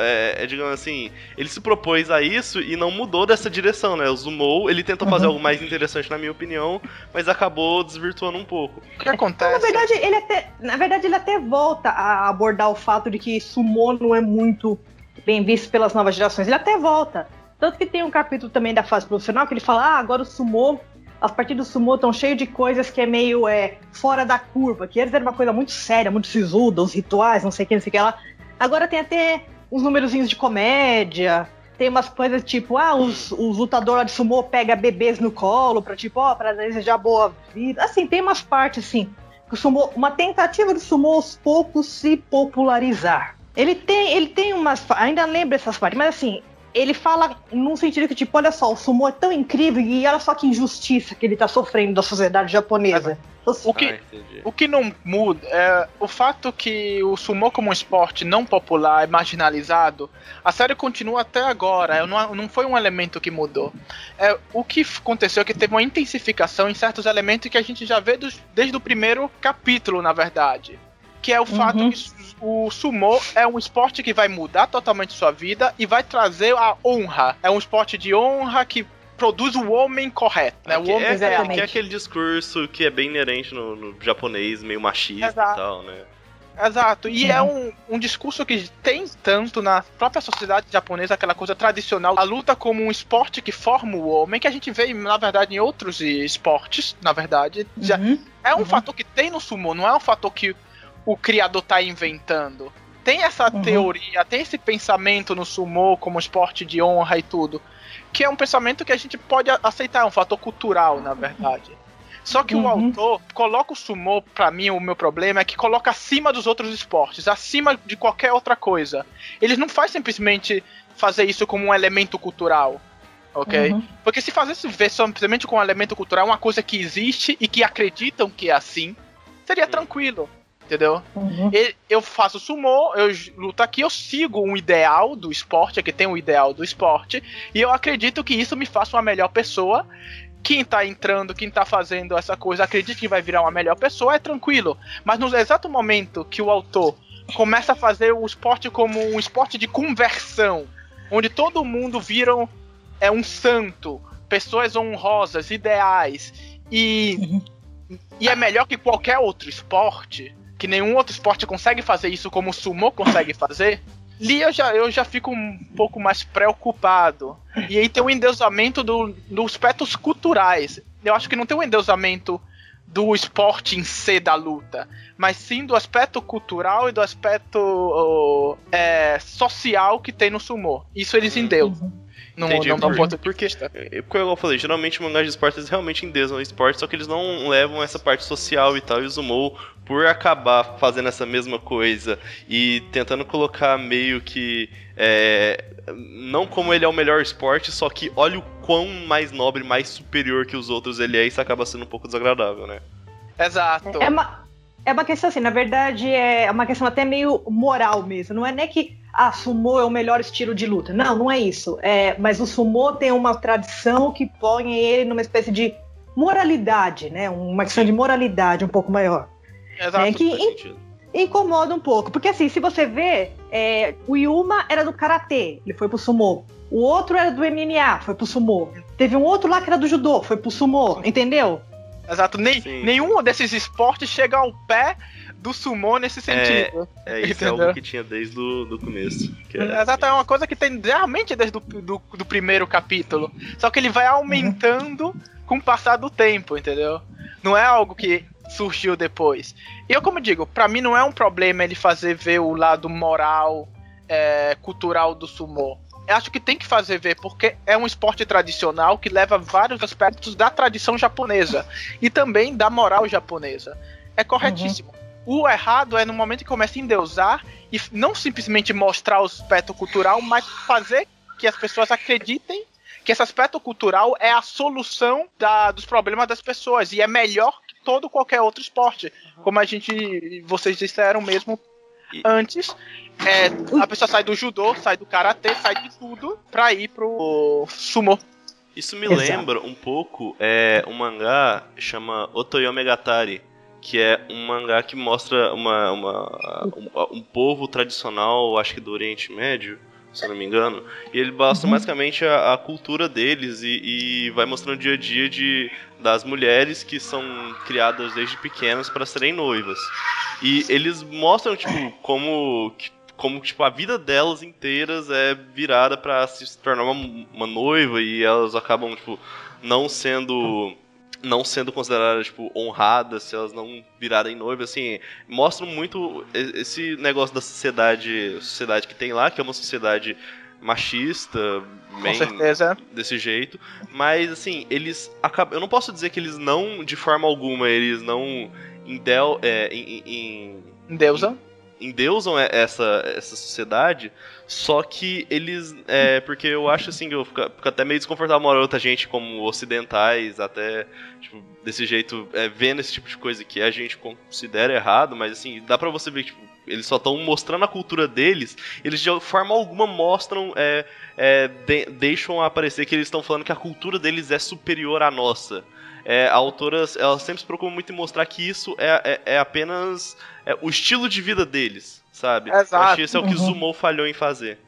é, é, digamos assim, ele se propôs a isso e não mudou dessa direção, né? O Zumou, ele tenta fazer uhum. algo mais interessante, na minha opinião, mas acabou desvirtuando um pouco. O que acontece? Na verdade, ele até, na verdade, ele até volta a abordar o fato de que Sumo não é muito bem visto pelas novas gerações. Ele até volta. Tanto que tem um capítulo também da fase profissional que ele fala: ah, agora o sumô, as partidas do sumô estão cheias de coisas que é meio é, fora da curva, que antes era uma coisa muito séria, muito sisuda, os rituais, não sei o que, não sei o que lá. Agora tem até uns númerozinhos de comédia, tem umas coisas tipo, ah, os, os lutadores de sumô pega bebês no colo pra tipo, ó, oh, pra desejar boa vida. Assim, tem umas partes assim, que o sumô, uma tentativa do sumô aos poucos se popularizar. Ele tem, ele tem umas. Ainda lembro essas partes, mas assim, ele fala num sentido que, tipo, olha só, o sumo é tão incrível e olha só que injustiça que ele tá sofrendo da sociedade japonesa. O que, ah, o que não muda é o fato que o sumo como um esporte não popular, é marginalizado, a série continua até agora, não, não foi um elemento que mudou. É, o que aconteceu é que teve uma intensificação em certos elementos que a gente já vê dos, desde o primeiro capítulo, na verdade que é o fato uhum. que o sumo é um esporte que vai mudar totalmente sua vida e vai trazer a honra. É um esporte de honra que produz o homem correto, né? o homem é, que é aquele discurso que é bem inerente no, no japonês, meio machista Exato. e tal, né? Exato, e é um, um discurso que tem tanto na própria sociedade japonesa, aquela coisa tradicional, a luta como um esporte que forma o homem, que a gente vê, na verdade, em outros esportes, na verdade. Uhum. Já é um uhum. fator que tem no sumo, não é um fator que o criador tá inventando. Tem essa uhum. teoria, tem esse pensamento no sumo como esporte de honra e tudo, que é um pensamento que a gente pode aceitar, é um fator cultural, na verdade. Só que uhum. o autor coloca o sumo, para mim, o meu problema é que coloca acima dos outros esportes, acima de qualquer outra coisa. Eles não faz simplesmente fazer isso como um elemento cultural, ok? Uhum. Porque se fazesse ver simplesmente como um elemento cultural, uma coisa que existe e que acreditam que é assim, seria tranquilo. Entendeu? Uhum. Eu faço sumô, eu luto aqui, eu sigo um ideal do esporte, aqui tem um ideal do esporte, e eu acredito que isso me faça uma melhor pessoa. Quem tá entrando, quem tá fazendo essa coisa, acredita que vai virar uma melhor pessoa, é tranquilo. Mas no exato momento que o autor começa a fazer o esporte como um esporte de conversão, onde todo mundo vira é um santo, pessoas honrosas, ideais, e, uhum. e é melhor que qualquer outro esporte, que nenhum outro esporte consegue fazer isso como o sumo consegue fazer, ali eu já, eu já fico um pouco mais preocupado. E aí tem o endeusamento do, dos aspectos culturais. Eu acho que não tem o um endeusamento do esporte em si da luta, mas sim do aspecto cultural e do aspecto uh, é, social que tem no sumo. Isso eles endeusam. Uhum. Não, Entendi, não dá um ponto porque, é, porque eu falei, geralmente mangás de esportes eles realmente endeusam o esporte, só que eles não levam essa parte social e tal, e o Zumou, por acabar fazendo essa mesma coisa e tentando colocar meio que é, não como ele é o melhor esporte, só que olha o quão mais nobre, mais superior que os outros ele é, isso acaba sendo um pouco desagradável, né? Exato. É uma, é uma questão assim, na verdade é uma questão até meio moral mesmo. Não é nem que ah, sumô é o melhor estilo de luta. Não, não é isso. É, mas o sumô tem uma tradição que põe ele numa espécie de moralidade, né? Uma questão de moralidade um pouco maior. Exato. É, que in, incomoda um pouco. Porque assim, se você vê, é, o Yuma era do Karatê, ele foi pro sumô. O outro era do MMA, foi pro sumô. Teve um outro lá que era do judô, foi pro sumô, entendeu? Exato, Nem, nenhum desses esportes chega ao pé do sumo nesse sentido. É, é isso é algo que tinha desde o do começo. É, Exato, é uma coisa que tem realmente desde o do, do, primeiro capítulo. Só que ele vai aumentando uhum. com o passar do tempo, entendeu? Não é algo que surgiu depois. E eu, como digo, para mim não é um problema ele fazer ver o lado moral, é, cultural do sumo eu acho que tem que fazer ver, porque é um esporte tradicional que leva vários aspectos da tradição japonesa e também da moral japonesa. É corretíssimo. Uhum. O errado é no momento que começa a endeusar e não simplesmente mostrar o aspecto cultural, mas fazer que as pessoas acreditem que esse aspecto cultural é a solução da, dos problemas das pessoas e é melhor que todo qualquer outro esporte. Uhum. Como a gente, vocês disseram mesmo antes, é, a pessoa sai do judô, sai do karatê, sai de tudo pra ir pro sumo. Isso me Exato. lembra um pouco é, um mangá chama Otoyomegatari, que é um mangá que mostra uma, uma um, um, povo tradicional, acho que do Oriente Médio, se não me engano, e ele mostra uhum. basicamente a, a, cultura deles e, e, vai mostrando o dia a dia de, das mulheres que são criadas desde pequenas para serem noivas. E eles mostram, tipo, como como tipo a vida delas inteiras é virada para se tornar uma, uma, noiva e elas acabam tipo não sendo não sendo consideradas, tipo, honradas, se elas não virarem noivas, assim, mostram muito esse negócio da sociedade, sociedade que tem lá, que é uma sociedade machista, Com certeza. desse jeito, mas assim, eles acabam, eu não posso dizer que eles não, de forma alguma, eles não endel, é, em, em, em Deusa endeusam essa, essa sociedade, só que eles. É, porque eu acho assim, eu fico, fico até meio desconfortável uma outra gente, como ocidentais, até tipo, desse jeito, é, vendo esse tipo de coisa que a gente considera errado, mas assim, dá pra você ver que tipo, eles só estão mostrando a cultura deles, eles de forma alguma mostram, é, é, de, deixam aparecer que eles estão falando que a cultura deles é superior à nossa é, a autora ela sempre se preocupa muito em mostrar que isso é, é, é apenas é, o estilo de vida deles, sabe? Exato. Eu acho que isso é o que uhum. Zumou falhou em fazer.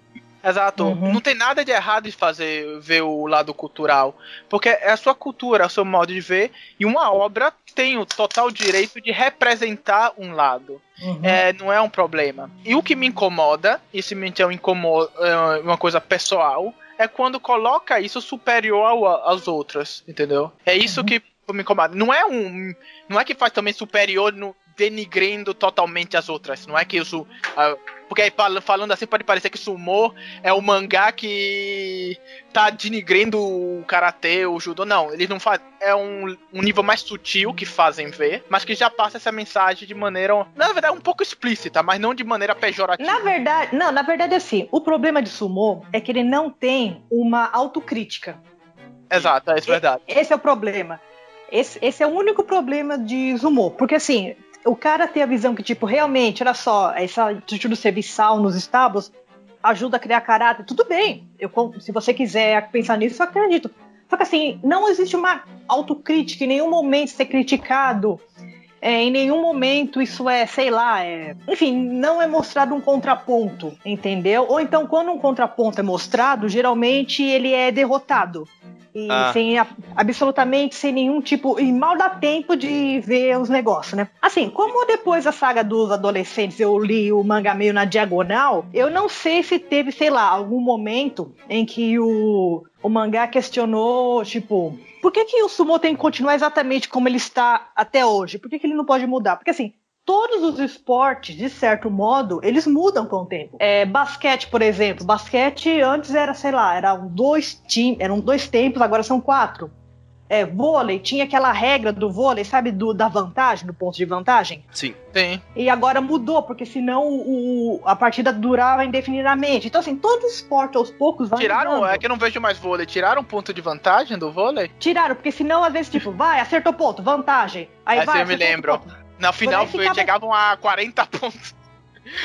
Exato. Uhum. Não tem nada de errado de fazer ver o lado cultural, porque é a sua cultura, é o seu modo de ver, e uma obra tem o total direito de representar um lado. Uhum. É, não é um problema. E o que me incomoda, e se me é uma coisa pessoal, é quando coloca isso superior ao, às outras, entendeu? É isso uhum. que me incomoda. Não é um. Não é que faz também superior no, denigrando totalmente as outras. Não é que isso. Uh, porque aí falando assim pode parecer que Sumo é o mangá que tá denigrando o karatê, o judô. Não, eles não fazem. É um, um nível mais sutil que fazem ver, mas que já passa essa mensagem de maneira. Na verdade, um pouco explícita, mas não de maneira pejorativa. Na verdade, não, na verdade, assim, o problema de Sumo é que ele não tem uma autocrítica. Exato, é isso, verdade. Esse é o problema. Esse, esse é o único problema de Sumo. Porque assim, o cara ter a visão que, tipo, realmente, olha só, essa atitude serviçal nos estábulos ajuda a criar caráter, tudo bem. Eu, se você quiser pensar nisso, eu acredito. Só que assim, não existe uma autocrítica, em nenhum momento ser criticado, é, em nenhum momento isso é, sei lá, é... enfim, não é mostrado um contraponto, entendeu? Ou então, quando um contraponto é mostrado, geralmente ele é derrotado. E ah. sem absolutamente sem nenhum tipo. E mal dá tempo de ver os negócios, né? Assim, como depois da saga dos adolescentes eu li o manga meio na diagonal, eu não sei se teve, sei lá, algum momento em que o, o mangá questionou, tipo, por que, que o sumo tem que continuar exatamente como ele está até hoje? Por que, que ele não pode mudar? Porque assim, todos os esportes, de certo modo, eles mudam com o tempo. É, basquete, por exemplo. Basquete antes era, sei lá, eram dois, times, eram dois tempos, agora são quatro. É, vôlei, tinha aquela regra do vôlei, sabe, do, da vantagem, do ponto de vantagem? Sim. Tem. E agora mudou, porque senão o, a partida durava indefinidamente. Então, assim, todo esporte aos poucos vai. Tiraram, mudando. é que eu não vejo mais vôlei. Tiraram ponto de vantagem do vôlei? Tiraram, porque senão, às vezes, tipo, vai, acertou ponto, vantagem. Aí Essa vai. eu me lembro. Ponto. Na final ficava... chegavam a 40 pontos.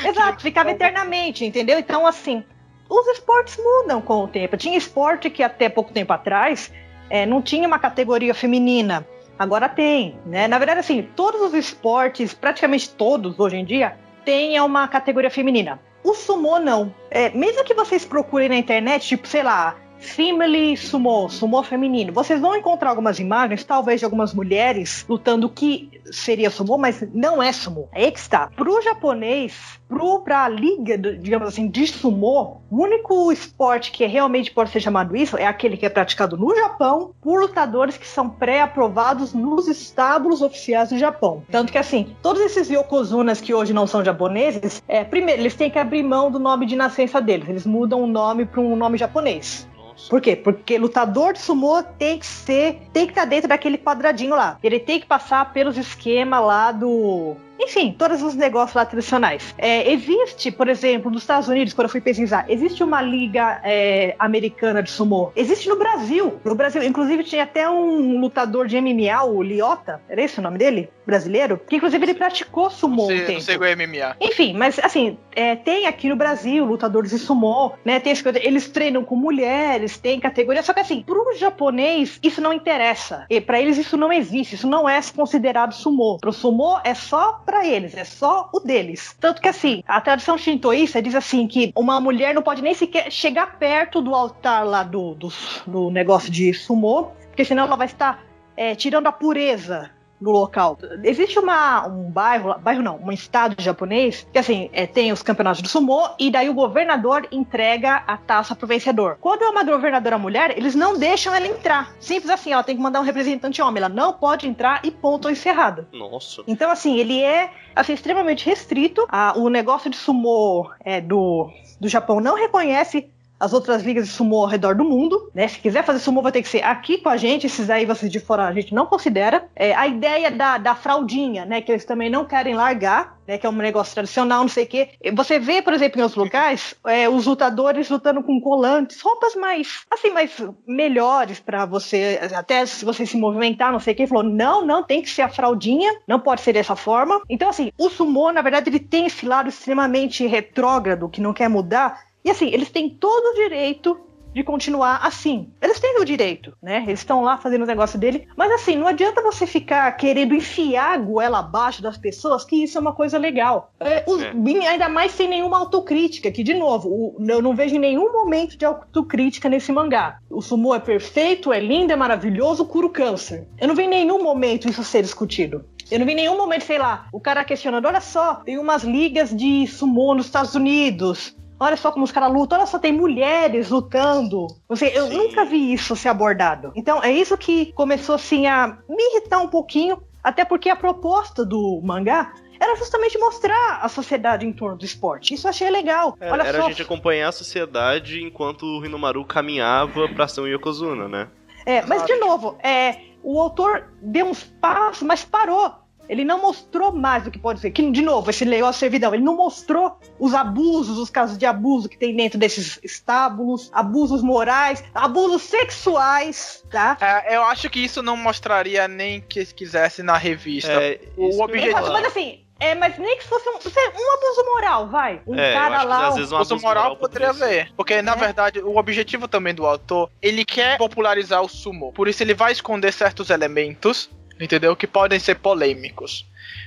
Exato, ficava eternamente, entendeu? Então, assim, os esportes mudam com o tempo. Tinha esporte que até pouco tempo atrás é, não tinha uma categoria feminina. Agora tem, né? Na verdade, assim, todos os esportes, praticamente todos hoje em dia, têm uma categoria feminina. O sumô não. É, mesmo que vocês procurem na internet, tipo, sei lá, Family Sumo, Sumo feminino. Vocês vão encontrar algumas imagens, talvez de algumas mulheres lutando que seria Sumo, mas não é Sumo. É que está. Pro japonês, pro, pra liga, digamos assim, de Sumo, o único esporte que realmente pode ser chamado isso é aquele que é praticado no Japão por lutadores que são pré-aprovados nos estábulos oficiais do Japão. Tanto que, assim, todos esses Yokozunas que hoje não são japoneses, é, primeiro, eles têm que abrir mão do nome de nascença deles. Eles mudam o nome para um nome japonês. Por quê? Porque lutador de sumô tem que ser, tem que estar dentro daquele quadradinho lá. Ele tem que passar pelos esquemas lá do enfim, todos os negócios lá tradicionais. É, existe, por exemplo, nos Estados Unidos, quando eu fui pesquisar, existe uma liga é, americana de sumô. Existe no Brasil. No Brasil, inclusive, tinha até um lutador de MMA, o Liota, era esse o nome dele? Brasileiro? Que inclusive ele praticou sumô sei, um tempo. Não sei o MMA. Enfim, mas assim, é, tem aqui no Brasil lutadores de sumô, né? Tem, eles treinam com mulheres, tem categoria. Só que assim, pro japonês, isso não interessa. E para eles isso não existe, isso não é considerado sumô. Pro sumô é só para eles, é só o deles. Tanto que assim, a tradição shintoísta diz assim que uma mulher não pode nem sequer chegar perto do altar lá do, do, do negócio de sumô, porque senão ela vai estar é, tirando a pureza no local. Existe uma, um bairro, bairro não, um estado japonês, que assim, é, tem os campeonatos do sumô, e daí o governador entrega a taça pro vencedor. Quando é uma governadora mulher, eles não deixam ela entrar. Simples assim, ela tem que mandar um representante homem, ela não pode entrar e ponto encerrado. Nossa. Então, assim, ele é assim, extremamente restrito. Ah, o negócio de sumô é, do, do Japão não reconhece as outras ligas de sumô ao redor do mundo, né? Se quiser fazer sumô, vai ter que ser aqui com a gente. Esses aí, vocês de fora, a gente não considera. É, a ideia da, da fraldinha, né? Que eles também não querem largar, né? Que é um negócio tradicional, não sei o quê. Você vê, por exemplo, em outros locais, é, os lutadores lutando com colantes, roupas mais, assim, mais melhores para você, até se você se movimentar, não sei o quê. Falou, não, não, tem que ser a fraldinha, não pode ser dessa forma. Então, assim, o sumô, na verdade, ele tem esse lado extremamente retrógrado, que não quer mudar, e assim, eles têm todo o direito de continuar assim. Eles têm o direito, né? Eles estão lá fazendo o negócio dele. Mas assim, não adianta você ficar querendo enfiar a goela abaixo das pessoas, que isso é uma coisa legal. É, o, é. Ainda mais sem nenhuma autocrítica, que, de novo, o, eu não vejo nenhum momento de autocrítica nesse mangá. O sumo é perfeito, é lindo, é maravilhoso, cura o câncer. Eu não vi em nenhum momento isso ser discutido. Eu não vi em nenhum momento, sei lá, o cara questionando: olha só, tem umas ligas de sumô nos Estados Unidos. Olha só como os caras lutam, olha só, tem mulheres lutando. Você, eu Sim. nunca vi isso ser abordado. Então é isso que começou assim a me irritar um pouquinho, até porque a proposta do mangá era justamente mostrar a sociedade em torno do esporte. Isso eu achei legal. É, Olha era só. a gente acompanhar a sociedade enquanto o Rinomaru caminhava pra ser um Yokozuna, né? É, mas de novo, é, o autor deu uns passos, mas parou. Ele não mostrou mais do que pode ser. Que, de novo, esse negócio servidão, ele não mostrou os abusos, os casos de abuso que tem dentro desses estábulos, abusos morais, abusos sexuais, tá? É, eu acho que isso não mostraria nem que quisesse na revista. É, o objetivo. Mas assim, é, mas nem que fosse um, um abuso moral, vai. Um é, cara lá. às vezes um abuso, moral, moral poderia ver. Porque, na é. verdade, o objetivo também do autor, ele quer popularizar o sumo. Por isso ele vai esconder certos elementos entendeu? Que podem ser polêmicos.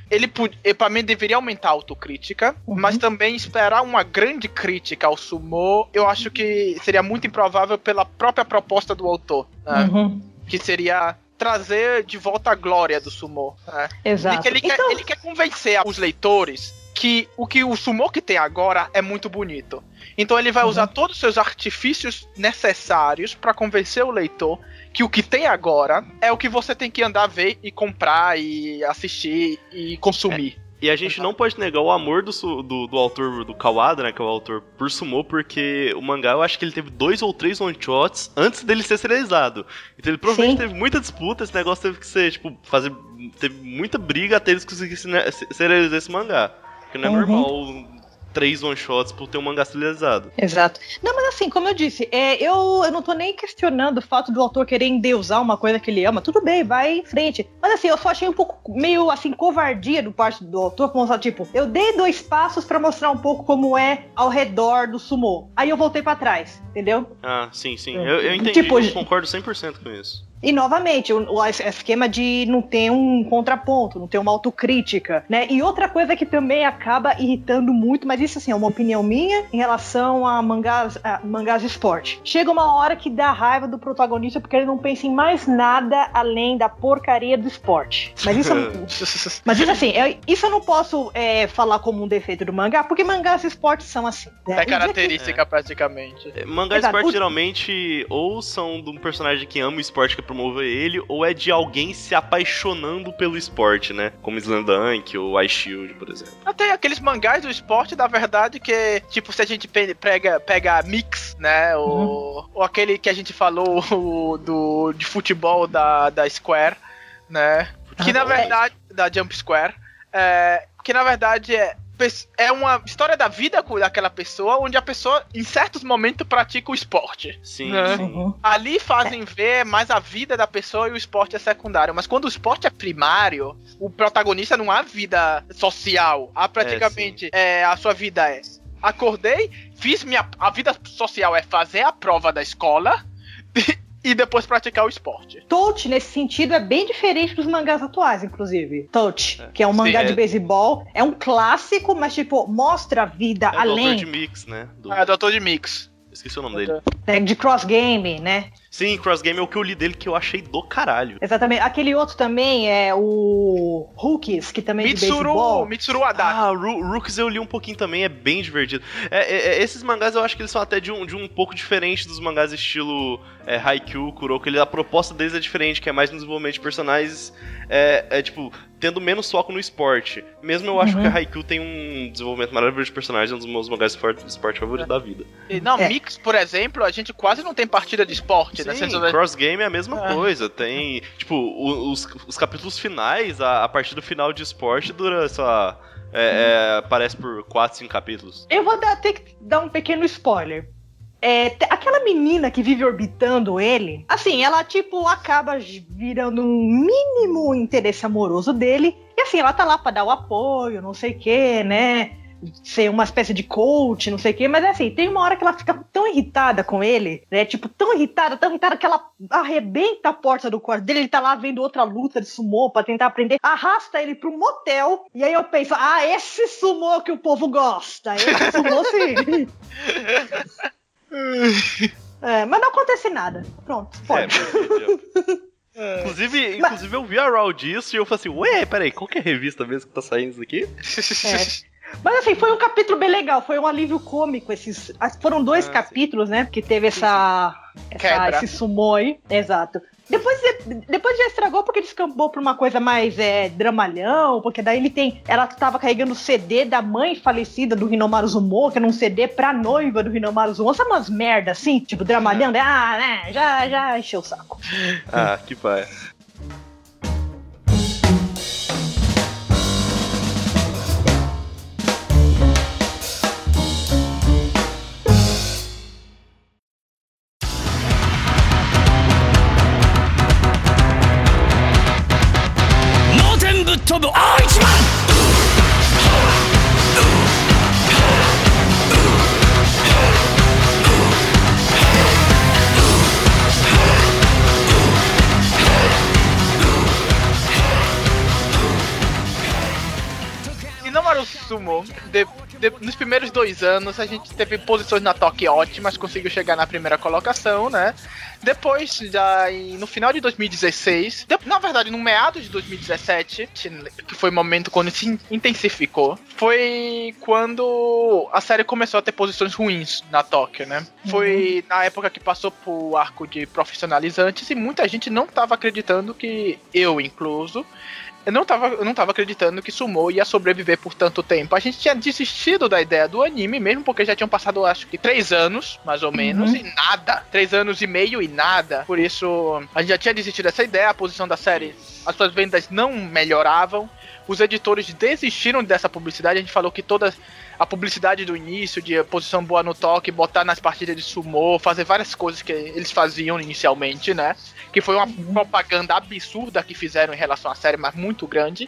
Ele, para mim, deveria aumentar a autocrítica, uhum. mas também esperar uma grande crítica ao sumo, eu acho que seria muito improvável pela própria proposta do autor, né? uhum. que seria trazer de volta a glória do sumo. Né? Exato. Ele, então... quer, ele quer convencer os leitores que o que o sumo que tem agora é muito bonito. Então ele vai uhum. usar todos os seus artifícios necessários para convencer o leitor que o que tem agora é o que você tem que andar ver e comprar e assistir e consumir. É. E a gente não pode negar o amor do, do, do, autor do Kawada, né? Que é o autor por Sumo, porque o mangá eu acho que ele teve dois ou três one-shots antes dele ser serializado. Então ele provavelmente Sim. teve muita disputa, esse negócio teve que ser, tipo, fazer. Teve muita briga até eles conseguirem serializar esse mangá. Porque não é uhum. normal três one-shots por ter um mangá serializado. Exato. Não, mas assim, como eu disse, é, eu, eu não tô nem questionando o fato do autor querer endeusar uma coisa que ele ama. Tudo bem, vai em frente. Mas assim, eu só achei um pouco meio assim, covardia do parte do autor, como mostrar, tipo, eu dei dois passos para mostrar um pouco como é ao redor do sumô. Aí eu voltei para trás, entendeu? Ah, sim, sim. Eu, eu entendi, tipo, eu concordo 100% com isso. E novamente, o, o, esquema de não ter um contraponto, não ter uma autocrítica, né? E outra coisa que também acaba irritando muito, mas isso assim é uma opinião minha em relação a mangás, a mangás de esporte. Chega uma hora que dá raiva do protagonista porque ele não pensa em mais nada além da porcaria do esporte. Mas isso, mas isso assim, eu, isso eu não posso é, falar como um defeito do mangá, porque mangás de esporte são assim. Né? É característica é. praticamente. É, mangás de esporte o... geralmente ou são de um personagem que ama o esporte que promover ele, ou é de alguém se apaixonando pelo esporte, né? Como Slandunk ou Ice Shield, por exemplo. Até aqueles mangás do esporte, na verdade, que, tipo, se a gente pega, pega Mix, né? Ou, uhum. ou aquele que a gente falou o, do, de futebol da, da Square, né? Que na verdade. Da Jump Square. É, que na verdade é é uma história da vida daquela pessoa, onde a pessoa, em certos momentos, pratica o esporte. Sim. Né? Uhum. Ali fazem ver mais a vida da pessoa e o esporte é secundário. Mas quando o esporte é primário, o protagonista não há vida social. Há praticamente é, é, a sua vida é. Acordei, fiz minha. A vida social é fazer a prova da escola. e depois praticar o esporte. Touch, nesse sentido, é bem diferente dos mangás atuais, inclusive. Touch, é. que é um mangá Sim, de é... beisebol, é um clássico, mas, tipo, mostra a vida é além. É de Mix, né? Do... É, Doutor de Mix. Esqueci o nome dele. É, de cross game, né? Sim, Cross Game é o que eu li dele que eu achei do caralho. Exatamente. Aquele outro também é o Rookies, que também é Mitsuru, beisebol. Mitsuru Haddad. Ah, Ru- Rooks eu li um pouquinho também, é bem divertido. É, é, é, esses mangás eu acho que eles são até de um, de um pouco diferente dos mangás estilo é, Haikyuu, Kuroko. Ele, a proposta deles é diferente, que é mais no desenvolvimento de personagens, é, é, tipo, tendo menos foco no esporte. Mesmo eu acho Uhum. que a Haikyuu tem um desenvolvimento maravilhoso de personagens, é um dos meus mangás de esporte, de esporte favoritos da vida. E, Não, É. Mix, por exemplo, a gente quase não tem partida de esporte, né? Sim, Você- Cross Game é a mesma É. coisa. Tem, tipo, o- os, os capítulos finais, a, a partida final de esporte dura, sei lá, é, é, parece por 4, 5 capítulos. Eu vou dar, ter que dar um pequeno spoiler. É, aquela menina que vive orbitando ele, assim, ela tipo acaba virando um mínimo interesse amoroso dele. E assim, ela tá lá pra dar o apoio, não sei o que, né? Ser uma espécie de coach, não sei o quê, mas assim, tem uma hora que ela fica tão irritada com ele, né? Tipo, tão irritada, tão irritada que ela arrebenta a porta do quarto dele, ele tá lá vendo outra luta de sumô pra tentar aprender, arrasta ele pro motel, e aí eu penso, ah, esse sumô que o povo gosta, esse sumô sim. É, mas não acontece nada. Pronto, É, pode. perfeito. Inclusive, inclusive, eu vi a Raw disso e eu falei assim, ué, peraí, qual que é a revista mesmo que tá saindo isso aqui? É. Mas assim, foi um capítulo bem legal, foi um alívio cômico. Esses, as- foram dois Ah, capítulos, né? Que teve essa, essa esse sumô aí. Exato. Depois, depois já estragou porque descambou pra uma coisa mais é, dramalhão, porque daí ele tem. Ela tava carregando o CD da mãe falecida do Hinomaru Zumo, que era um CD pra noiva do Hinomaru Zumo. Sabe umas merda assim? Tipo, dramalhão, daí, ah, né? Já, já encheu o saco. Ah, que pai. Sumo, de- de- nos primeiros dois anos, a gente teve posições na Toque ótimas, conseguiu chegar na primeira colocação, né? Depois, já em- no final de 2016, de- na verdade, no meado de 2017, que foi o momento quando se in- intensificou, foi quando a série começou a ter posições ruins na Tóquio, né? Foi na época que passou por arco de profissionalizantes e muita gente não estava acreditando que, eu incluso, eu não tava, eu não tava acreditando que Sumo ia sobreviver por tanto tempo. A gente tinha desistido da ideia do anime, mesmo porque já tinham passado, acho que, três anos, mais ou menos, Uhum. e nada. Três anos e meio e nada. Por isso, a gente já tinha desistido dessa ideia, a posição da série, as suas vendas não melhoravam. Os editores desistiram dessa publicidade. A gente falou que toda a publicidade do início, de posição boa no toque, botar nas partidas de sumô, fazer várias coisas que eles faziam inicialmente, né? Que foi uma propaganda absurda que fizeram em relação à série, mas muito grande.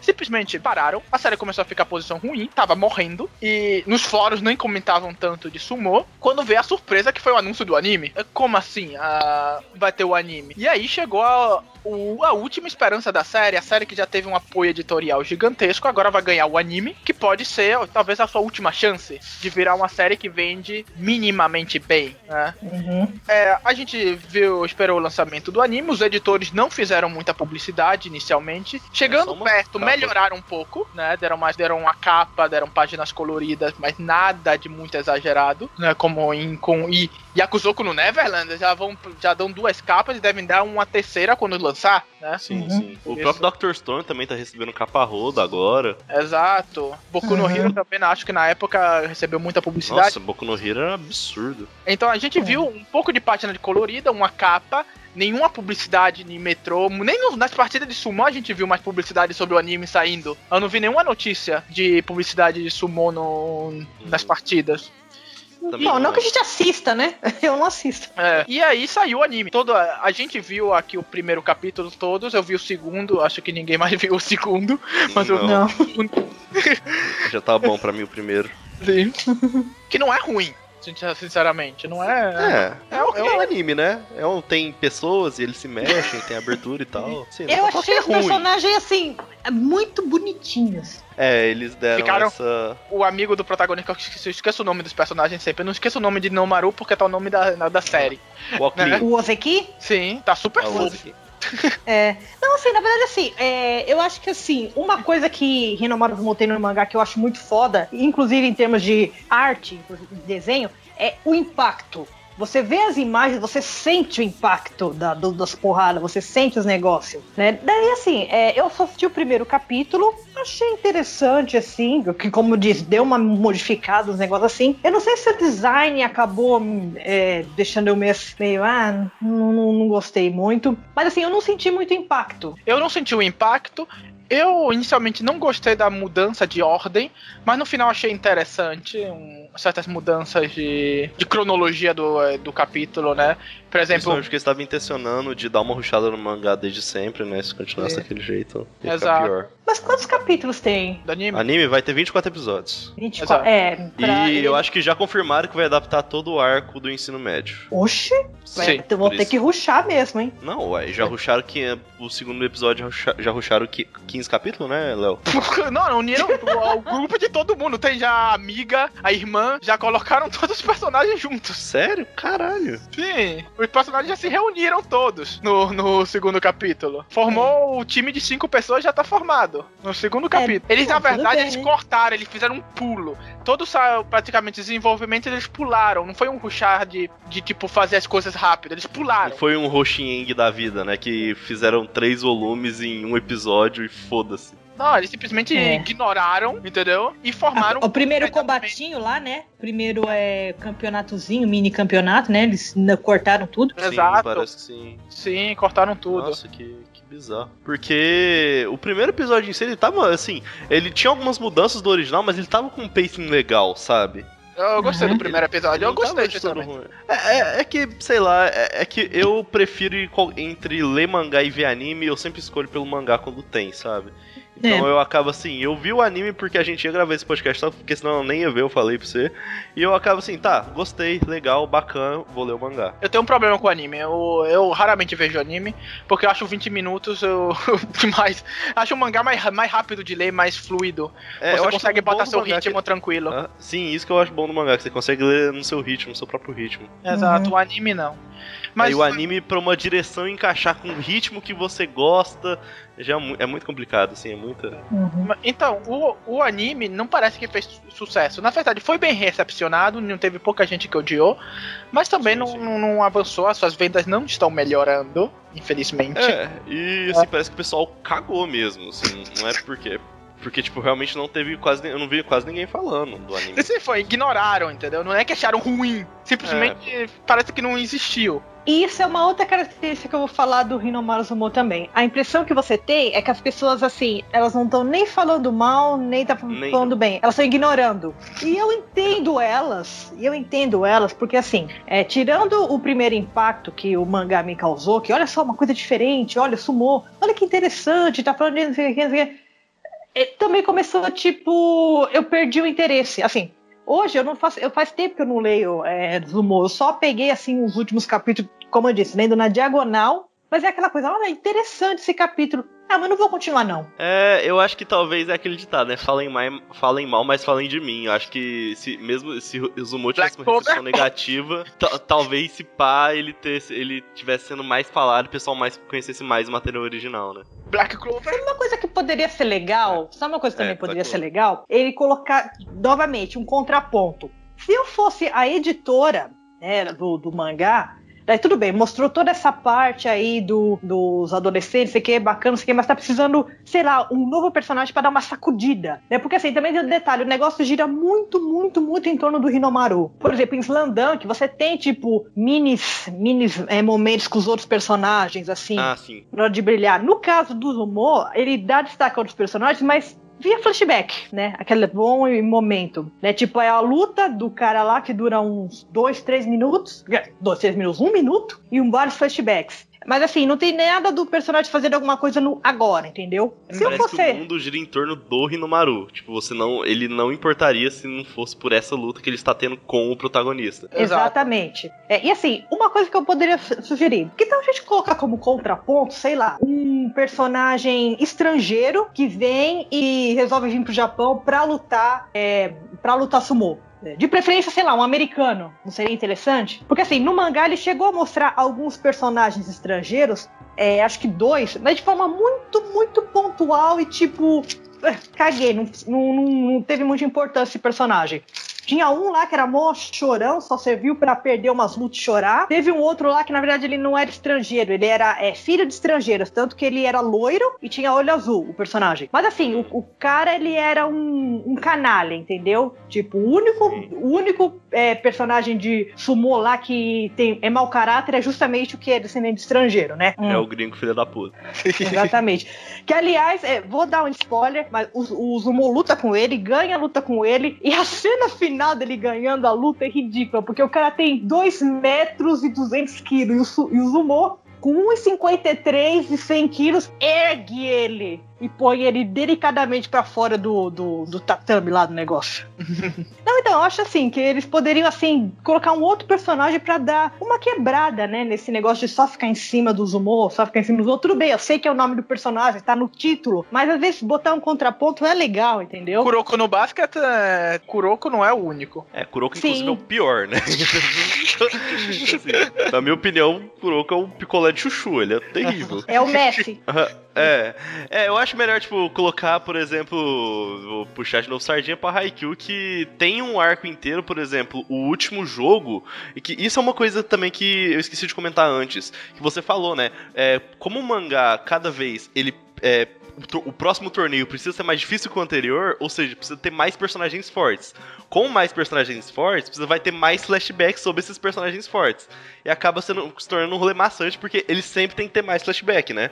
Simplesmente pararam, a série começou a ficar posição ruim, tava morrendo, e nos fóruns nem comentavam tanto de sumô. Quando veio a surpresa que foi o anúncio do anime. Como assim? Ah, vai ter o anime? E aí chegou a, o- a última esperança da série, a série que já teve um apoio editorial gigantesco, agora vai ganhar o anime, que pode ser talvez a sua última chance de virar uma série que vende minimamente bem, né? Uhum. É, a gente viu, esperou o lançamento do anime, os editores não fizeram muita publicidade inicialmente. É Chegando uma perto, capa. melhoraram um pouco, né? Deram mais, deram uma capa, deram páginas coloridas, mas nada de muito exagerado, né? Como em com e Yakuzoku no Neverland já vão já dão duas capas e devem dar uma terceira quando lançar, né? Sim, Uhum. sim. O Isso. próprio Dr. Stone também tá recebendo capa roda agora. Exato. Boku no Uhum. Hero também acho que na época recebeu muita publicidade. Nossa, Boku no Hero era absurdo. Então a gente viu um pouco de página de colorida, uma capa, nenhuma publicidade em metrô, nem nas partidas de sumo a gente viu mais publicidade sobre o anime saindo. Eu não vi nenhuma notícia de publicidade de sumo no, nas partidas. Também Não, não não. que a gente assista, né? Eu não assisto. É, E aí saiu o anime. Todo, a, a gente viu aqui o primeiro capítulo todos, eu vi o segundo, acho que ninguém mais viu o segundo, mas eu Não. Não. Já tá bom pra mim o primeiro. Sim. que não é ruim. Sinceramente. Não é. É, é, é, um anime, né? É um, tem pessoas e eles se mexem, tem abertura e tal. Assim, eu achei os personagens assim, muito bonitinhos. É, eles deram Ficaram essa... O amigo do protagonista, eu esqueço o nome dos personagens sempre. Eu não esqueço o nome de Nomaru porque tá o nome da, da série. O, né? o Ozeki? Sim, tá super é, fofo. É. Não, assim, na verdade, assim, é, eu acho que, assim, uma coisa que Hinomaru Zumo tem no mangá que eu acho muito foda, inclusive em termos de arte, de desenho, é o impacto. Você vê as imagens, você sente o impacto da, do, das porradas, você sente os negócios, né? Daí, assim, é, eu só assisti o primeiro capítulo, achei interessante, assim, que, como disse, deu uma modificada nos negócios assim. Eu não sei se o design acabou é, deixando eu meio, meio ah, não, não, não gostei muito, mas assim, eu não senti muito impacto. Eu não senti o impacto, eu inicialmente não gostei da mudança de ordem, mas no final achei interessante um, certas mudanças de, de cronologia do, eh, do capítulo, né? Por exemplo. Acho que eles estavam intencionando de dar uma ruxada no mangá desde sempre, né? Se continuasse é. daquele jeito, ia Exato. pior. Mas quantos capítulos tem? Do anime? Anime vai ter 24 episódios. 24, é. Pra... E eu acho que já confirmaram que vai adaptar todo o arco do ensino médio. Oxi! Sim. Então vou ter isso. que ruxar mesmo, hein? Não, ué, já ruxaram que o segundo episódio já ruxaram 15 capítulos, né, Léo? não, não uniram o, o grupo de todo mundo. Tem já a amiga, a irmã, já colocaram todos os personagens juntos. Sério? Caralho. Sim os personagens já se reuniram todos no, no segundo capítulo. Formou é. o time de cinco pessoas, já tá formado no segundo é, capítulo. É, eles, na verdade, bem, eles né? cortaram, eles fizeram um pulo. Todo praticamente desenvolvimento eles pularam. Não foi um rushar de, de tipo fazer as coisas rápido, eles pularam. Foi um Roxinheng da vida, né? Que fizeram três volumes em um episódio e foda-se. Não, eles simplesmente é. ignoraram, entendeu? E formaram. o primeiro combatinho lá, né? Primeiro é campeonatozinho, mini campeonato, né? Eles cortaram tudo. Sim, Exato. Parece que sim. Sim, cortaram tudo. Nossa, que bizarro. Porque o primeiro episódio em si, ele tava assim. Ele tinha algumas mudanças do original, mas ele tava com um pacing legal, sabe? Eu gostei uhum. do primeiro episódio, eu gostei de tudo é, é, é, que, sei lá, é, é, que eu prefiro entre ler mangá e ver anime, eu sempre escolho pelo mangá quando tem, sabe? Então é. eu acabo assim, eu vi o anime porque a gente ia gravar esse podcast, só porque senão eu nem ia ver, eu falei pra você. E eu acabo assim, tá, gostei, legal, bacana, vou ler o mangá. Eu tenho um problema com o anime, eu, eu raramente vejo anime, porque eu acho 20 minutos eu, demais. Acho o mangá mais, mais rápido de ler, mais fluido. É, você consegue botar seu ritmo que... tranquilo. Ah, sim, isso que eu acho bom no mangá, que você consegue ler no seu ritmo, no seu próprio ritmo. Exato, uhum. o anime não. Mas Aí o anime pra uma direção encaixar com o ritmo que você gosta, já é, é muito complicado, assim, é muita. Uhum. Então, o, o anime não parece que fez sucesso. Na verdade, foi bem recepcionado, não teve pouca gente que odiou, mas também sim, não, sim. não, não, avançou, as suas vendas não estão melhorando, infelizmente. É, e assim, é. parece que o pessoal cagou mesmo, assim, não é porque. Porque, tipo, realmente não teve quase. Eu não vi quase ninguém falando do anime. Sim, foi, ignoraram, entendeu? Não é que acharam ruim. Simplesmente é. parece que não existiu. E isso é uma outra característica que eu vou falar do Hinomaru Zumo também. A impressão que você tem é que as pessoas, assim, elas não estão nem falando mal, nem tá nem. falando bem. Elas estão ignorando. E eu entendo elas, e eu entendo elas, porque assim, é, tirando o primeiro impacto que o mangá me causou, que olha só, uma coisa diferente, olha, sumou, olha que interessante, tá falando de não sei o que, não sei o que. Também começou, tipo, eu perdi o interesse. Assim, Hoje eu não faço, eu faz tempo que eu não leio é, Zumo. Eu só peguei assim os últimos capítulos, como eu disse, lendo na diagonal. Mas é aquela coisa, olha, é interessante esse capítulo. Ah, mas não vou continuar, não. É, eu acho que talvez é aquele ditado, né? Falem, mais, falem mal, mas falem de mim. Eu acho que se, mesmo se o Zumo tivesse uma recepção negativa, talvez se pá, ele, ter, ele tivesse sendo mais falado e o pessoal mais conhecesse mais o material original, né? Black Clover. Uma coisa que poderia ser legal? Sabe uma coisa que também é, poderia ser legal? Ele colocar, novamente, um contraponto. Se eu fosse a editora né, do, do mangá, Daí tudo bem, mostrou toda essa parte aí do, dos adolescentes, sei que é bacana, sei que, mas tá precisando, sei lá, um novo personagem para dar uma sacudida, né? Porque assim, também tem um detalhe, o negócio gira muito, muito, muito em torno do Hinomaru. Por exemplo, em Slandunk, você tem, tipo, minis, minis é, momentos com os outros personagens, assim, ah, sim. de brilhar. No caso do Zumo, ele dá destaque a outros personagens, mas via flashback, né? Aquele bom momento, né? Tipo, é a luta do cara lá que dura uns dois, três minutos, dois, três minutos, um minuto e um vários flashbacks. Mas assim, não tem nada do personagem fazendo alguma coisa no agora, entendeu? Se Parece eu fosse... que o mundo gira em torno do Hinomaru. Tipo, você não. Ele não importaria se não fosse por essa luta que ele está tendo com o protagonista. Exatamente. É, e assim, uma coisa que eu poderia sugerir: que tal a gente colocar como contraponto, sei lá, um personagem estrangeiro que vem e resolve vir pro Japão pra lutar, é, pra lutar sumô? De preferência, sei lá, um americano. Não seria interessante? Porque assim, no mangá ele chegou a mostrar alguns personagens estrangeiros, é, acho que dois, mas de forma muito, muito pontual e tipo. Caguei, não, não, não teve muita importância esse personagem. Tinha um lá que era mó chorão, só serviu para perder umas lutas e chorar. Teve um outro lá que, na verdade, ele não era estrangeiro, ele era é, filho de estrangeiros, tanto que ele era loiro e tinha olho azul, o personagem. Mas assim, o, o cara, ele era um, um canalha, entendeu? Tipo, o único, o único é, personagem de sumô lá que tem, é mau caráter é justamente o que é descendente de estrangeiro, né? É hum. o gringo filho da puta. Exatamente. que, aliás, é, vou dar um spoiler, mas o, o Zumo luta com ele, ganha a luta com ele, e a cena final final dele ganhando a luta é ridícula, porque o cara tem 2 metros e 200 quilos e o, e o Zumo com 1,53 e 100 quilos, ergue ele e põe ele delicadamente para fora do, do, do, tatame lá do negócio. Não, então, eu acho assim, que eles poderiam, assim, colocar um outro personagem para dar uma quebrada, né, nesse negócio de só ficar em cima dos humor, só ficar em cima dos outros. Tudo bem, eu sei que é o nome do personagem, tá no título, mas às vezes botar um contraponto é legal, entendeu? Kuroko no basket, é... Kuroko não é o único. É, Kuroko Sim. inclusive é o pior, né? assim, na minha opinião, Kuroko é um picolé de chuchu, ele é terrível. É o Messi. É, é, eu acho melhor, tipo, colocar, por exemplo, vou puxar de novo sardinha pra Haikyuu, que tem um arco inteiro, por exemplo, o último jogo, e que isso é uma coisa também que eu esqueci de comentar antes, que você falou, né? É, como o mangá, cada vez, ele é, o próximo torneio precisa ser mais difícil que o anterior, ou seja, precisa ter mais personagens fortes. Com mais personagens fortes, precisa vai ter mais flashbacks sobre esses personagens fortes. E acaba sendo, se tornando um rolê maçante, porque eles sempre tem que ter mais flashback, né?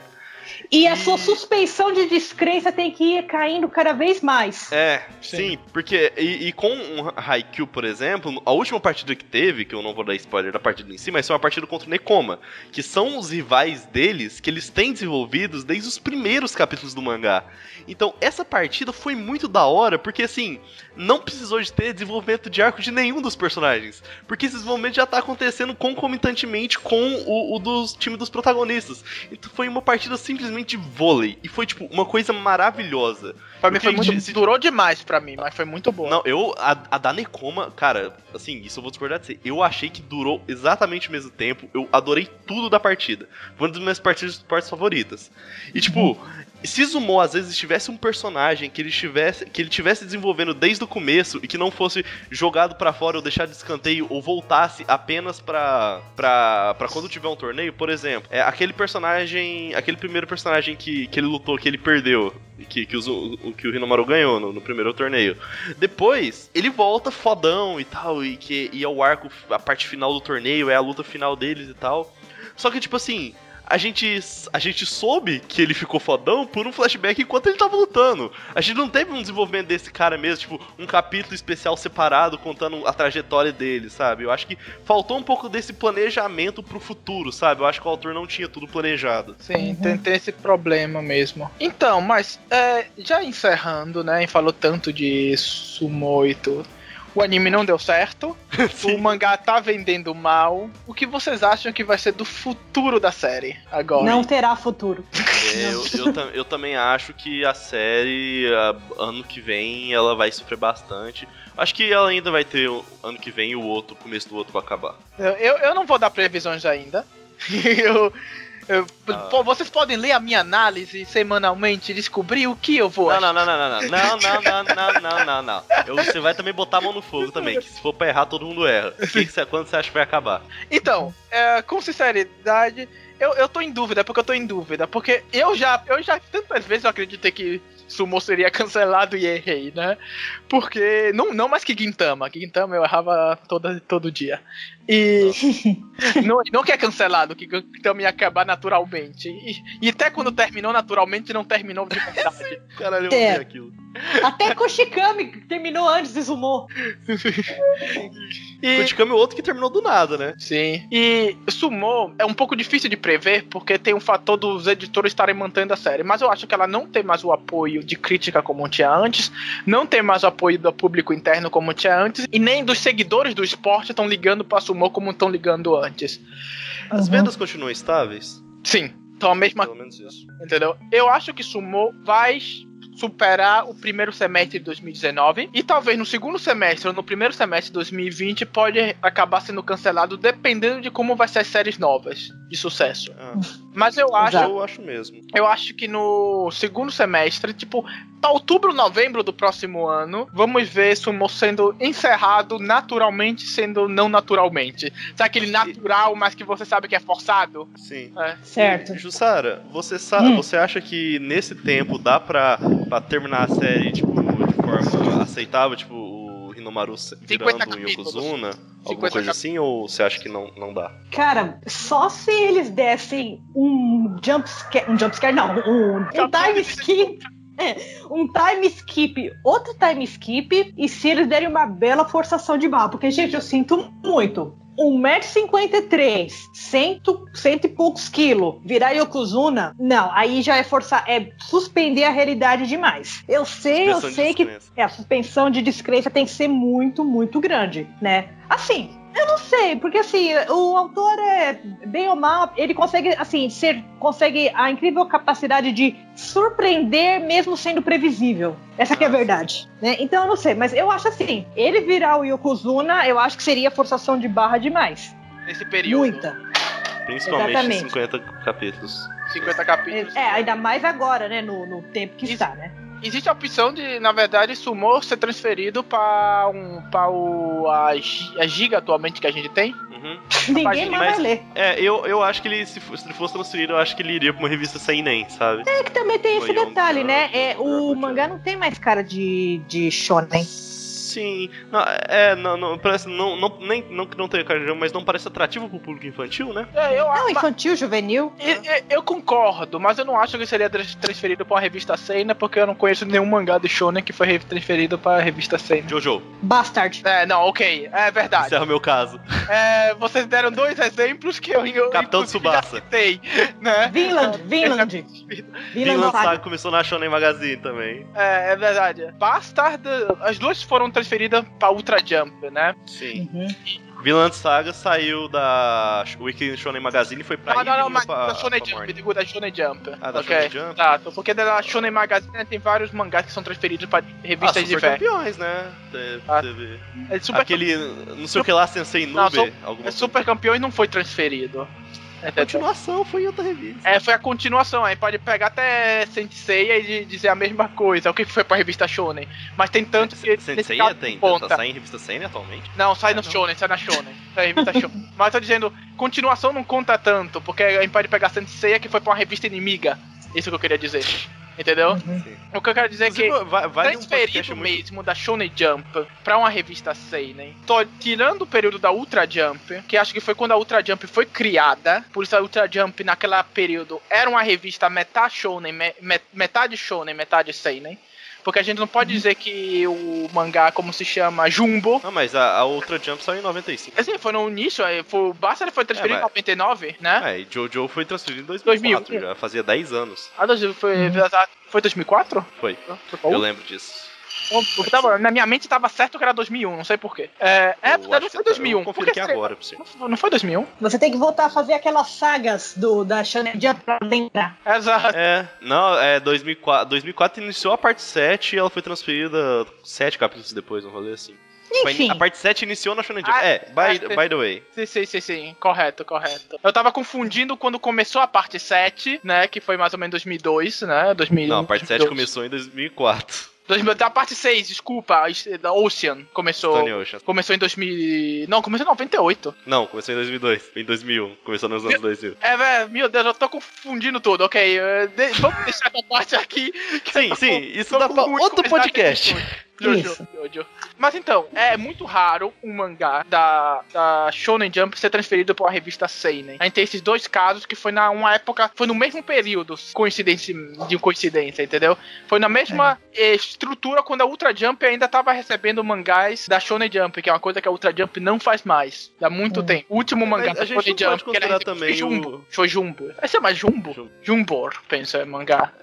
E a sua suspeição de descrença tem que ir caindo cada vez mais. É, sim, sim porque. E, e, com um Haikyuu, por exemplo, a última partida que teve, que eu não vou dar spoiler da partida em si, mas foi uma partida contra o Nekoma, que são os rivais deles que eles têm desenvolvidos desde os primeiros capítulos do mangá. Então, essa partida foi muito da hora, porque assim, não precisou de ter desenvolvimento de arco de nenhum dos personagens. Porque esse desenvolvimento já tá acontecendo concomitantemente com o, o dos time dos protagonistas. Então foi uma partida simplesmente de vôlei. E foi, tipo, uma coisa maravilhosa. Pra mim foi muito. Se... Durou demais pra mim, mas foi muito bom. Não, eu. A, a da Nekoma, cara, assim, isso eu vou discordar de você. Eu achei que durou exatamente o mesmo tempo. Eu adorei tudo da partida. Foi uma das minhas partidas favoritas. E, tipo, uhum. Se Zumo às vezes tivesse um personagem que ele tivesse, que ele tivesse desenvolvendo desde o começo e que não fosse jogado para fora ou deixado de escanteio ou voltasse apenas pra, pra, pra quando tiver um torneio, por exemplo, é aquele personagem. Aquele primeiro personagem que, que ele lutou, que ele perdeu. Que, que, o que o Hinomaru ganhou no, no, primeiro torneio. Depois, ele volta fodão e tal, e que e é o arco, a parte final do torneio, é a luta final deles e tal. Só que, tipo assim, a gente, a gente soube que ele ficou fodão por um flashback enquanto ele tava lutando. A gente não teve um desenvolvimento desse cara mesmo, tipo, um capítulo especial separado contando a trajetória dele, sabe? Eu acho que faltou um pouco desse planejamento pro futuro, sabe? Eu acho que o autor não tinha tudo planejado. Sim, tem, tem esse problema mesmo. Então, mas é, já encerrando, né? E falou tanto de sumo e tudo o anime não deu certo, o mangá tá vendendo mal. O que vocês acham que vai ser do futuro da série agora? Não terá futuro. É, eu, eu, eu, também acho que a série, ano que vem, ela vai sofrer bastante. Acho que ela ainda vai ter ano que vem e o outro, o começo do outro vai acabar. Eu, eu, eu não vou dar previsões ainda. eu, eu, ah. Vocês podem ler a minha análise semanalmente e descobrir o que eu vou não, não, não, não, não, não, não, não, não, não, não, não, Eu, você vai também botar a mão no fogo também, que se for pra errar, todo mundo erra. Que que você, quando você acha que vai acabar? Então, é, com sinceridade, eu, eu tô em dúvida, porque eu tô em dúvida. Porque eu já, eu já tantas vezes eu acreditei que Sumo seria cancelado e errei, né? Porque. Não, não mais que Gintama. Gintama eu errava todo, todo dia. E. não, não que é cancelado, que Gintama ia acabar naturalmente. E, e, até quando terminou naturalmente, não terminou de verdade. Caralho, eu é. aquilo. Até Koshikami terminou antes de Sumo. E... Kotikami é outro que terminou do nada, né? Sim. E Sumo é um pouco difícil de prever, porque tem um fator dos editores estarem mantendo a série. Mas eu acho que ela não tem mais o apoio de crítica como tinha antes, não tem mais o apoio do público interno como tinha antes, e nem dos seguidores do esporte estão ligando pra Sumo como estão ligando antes. As uhum. vendas continuam estáveis? Sim. Então a mesma. Pelo menos isso. Entendeu? Eu acho que Sumo vai superar o primeiro semestre de 2019 e talvez no segundo semestre ou no primeiro semestre de 2020 pode acabar sendo cancelado dependendo de como vai ser as séries novas de sucesso. Ah. Mas eu acho, eu acho mesmo. Eu acho que no segundo semestre, tipo, pra outubro, novembro do próximo ano, vamos ver Sumo sendo encerrado naturalmente, sendo não naturalmente. Sabe aquele natural, mas que você sabe que é forçado? Sim. É. Certo. Jussara, você sabe, hum. você acha que nesse tempo dá pra pra terminar a série, tipo, de forma aceitável, tipo, o Hinomaru virando um Yokozuna? Alguma coisa assim, ou você acha que não, não dá? Cara, só se eles dessem um jumpscare. Um jumpscare, não, um, um time skip. É, um time skip, outro time skip, e se eles derem uma bela forçação de barra. Porque, gente, eu sinto muito. 1,53m, cento, cento e poucos quilos, virar Yokozuna, não, aí já é forçar, é suspender a realidade demais. Eu sei, eu sei que é, a suspensão de descrença tem que ser muito, muito grande, né? Assim, eu não sei, porque assim, o autor é bem ou mal, ele consegue, assim, ser, consegue a incrível capacidade de surpreender mesmo sendo previsível. Essa que é a verdade, né? Então eu não sei, mas eu acho assim, ele virar o Yokozuna, eu acho que seria forçação de barra demais. Nesse período. Muita. Principalmente Exatamente. 50 capítulos. 50 capítulos. É, ainda mais agora, né? No, no tempo que Isso. está, né? Existe a opção de, na verdade, Sumo ser transferido para um, para o a, a Giga atualmente que a gente tem. Uhum. Ninguém mais vai ler. É, eu, eu acho que ele, se, se ele fosse transferido, eu acho que ele iria pra uma revista sem nem, sabe? É que também tem esse detalhe, né? É, o mangá não tem mais cara de, de shonen. Sim. Não, é, não, não, parece, não, não, nem, não que não tenha cara mas não parece atrativo pro público infantil, né? É, eu, não, infantil, juvenil. Eu, eu, concordo, mas eu não acho que seria transferido pra uma revista Seina, porque eu não conheço nenhum mangá de Shonen que foi transferido pra revista Seina. Jojo. Bastard. É, não, ok, é verdade. Esse é o meu caso. É, vocês deram dois exemplos que eu, eu Capitão Tsubasa. citei, né? Vinland, Vinland. Vinland Saga começou na Shonen Magazine também. É, é verdade. Bastard, as duas foram transferida pra Ultra Jump, né? Sim. Uhum. Vinland Saga saiu da Weekly Shonen Magazine e foi pra Não, não, não, mas pra, da Shonen Jump, digo da Shonen Jump. Ah, da okay. Shonen Jump? Tá, porque da Shonen Magazine tem vários mangás que são transferidos pra revistas ah, diversas. campeões, né? Teve, ah, teve... É super Aquele, não sei o que lá, Sensei Nube. Não, é super campeões não foi transferido. A continuação foi em outra revista. É, foi a continuação. Aí pode pegar até Sensei e dizer a mesma coisa. O que foi pra revista Shonen. Mas tem tanto que. Sensei tem? Tá saindo em revista Seinen atualmente? Não, sai no não. Shonen, sai na Shonen. Sai na revista Shonen. Mas tô dizendo, continuação não conta tanto. Porque a gente pode pegar Sensei que foi pra uma revista inimiga. Isso que eu queria dizer. Entendeu? Uhum. O que eu quero dizer é que vai, vai transferido um mesmo da Shonen Jump pra uma revista Seinen, tô tirando o período da Ultra Jump, que acho que foi quando a Ultra Jump foi criada, por isso a Ultra Jump naquela período era uma revista metade Shonen, metade Shonen, metade Seinen. Porque a gente não pode dizer que o mangá, como se chama, Jumbo. Não, mas a, a Ultra Jump saiu em 95. Assim, foi no início, foi, o Basta foi transferido é, mas... em 99, né? É, e Jojo foi transferido em 2004, 2000. já fazia 10 anos. Ah, foi, uhum. foi 2004? Foi. foi Eu lembro disso. Porque tava, na minha mente tava certo que era 2001, não sei porquê. É, é não foi 2001. Eu aqui agora pra você. Não, não foi 2001? Você tem que voltar a fazer aquelas sagas do, da Shonen Jump pra lembrar. Exato. É, não, é 2004. 2004 iniciou a parte 7 e ela foi transferida 7 capítulos depois, um rolê assim. Enfim. A parte 7 iniciou na Shonen Jump. Ah, é, by, ah, by the way. Sim, sim, sim, sim. Correto, correto. Eu tava confundindo quando começou a parte 7, né? Que foi mais ou menos 2002, né? 2000, não, a parte 7 começou em 2004. Da parte 6, desculpa, da Ocean começou. Ocean. Começou em 2000. Não, começou em 98. Não, começou em 2002. Em 2001. Começou nos anos 2000. É, velho, meu Deus, eu tô confundindo tudo, ok? De... Vamos deixar essa parte aqui. Sim, sim, isso dá pra outro podcast. Jojo. Jojo. Mas então, é muito raro um mangá da, da Shonen Jump ser transferido para uma revista Seinen. A gente tem esses dois casos que foi na uma época, foi no mesmo período, coincidência de coincidência, entendeu? Foi na mesma eh, estrutura quando a Ultra Jump ainda estava recebendo mangás da Shonen Jump, que é uma coisa que a Ultra Jump não faz mais. Há muito Hum. tempo. O último mangá da a gente Shonen Jump que ela também Jumbo. o- Foi Jumbo. Vai ser mais Jumbo? Jumbo. Jumbor, pensa, é mangá.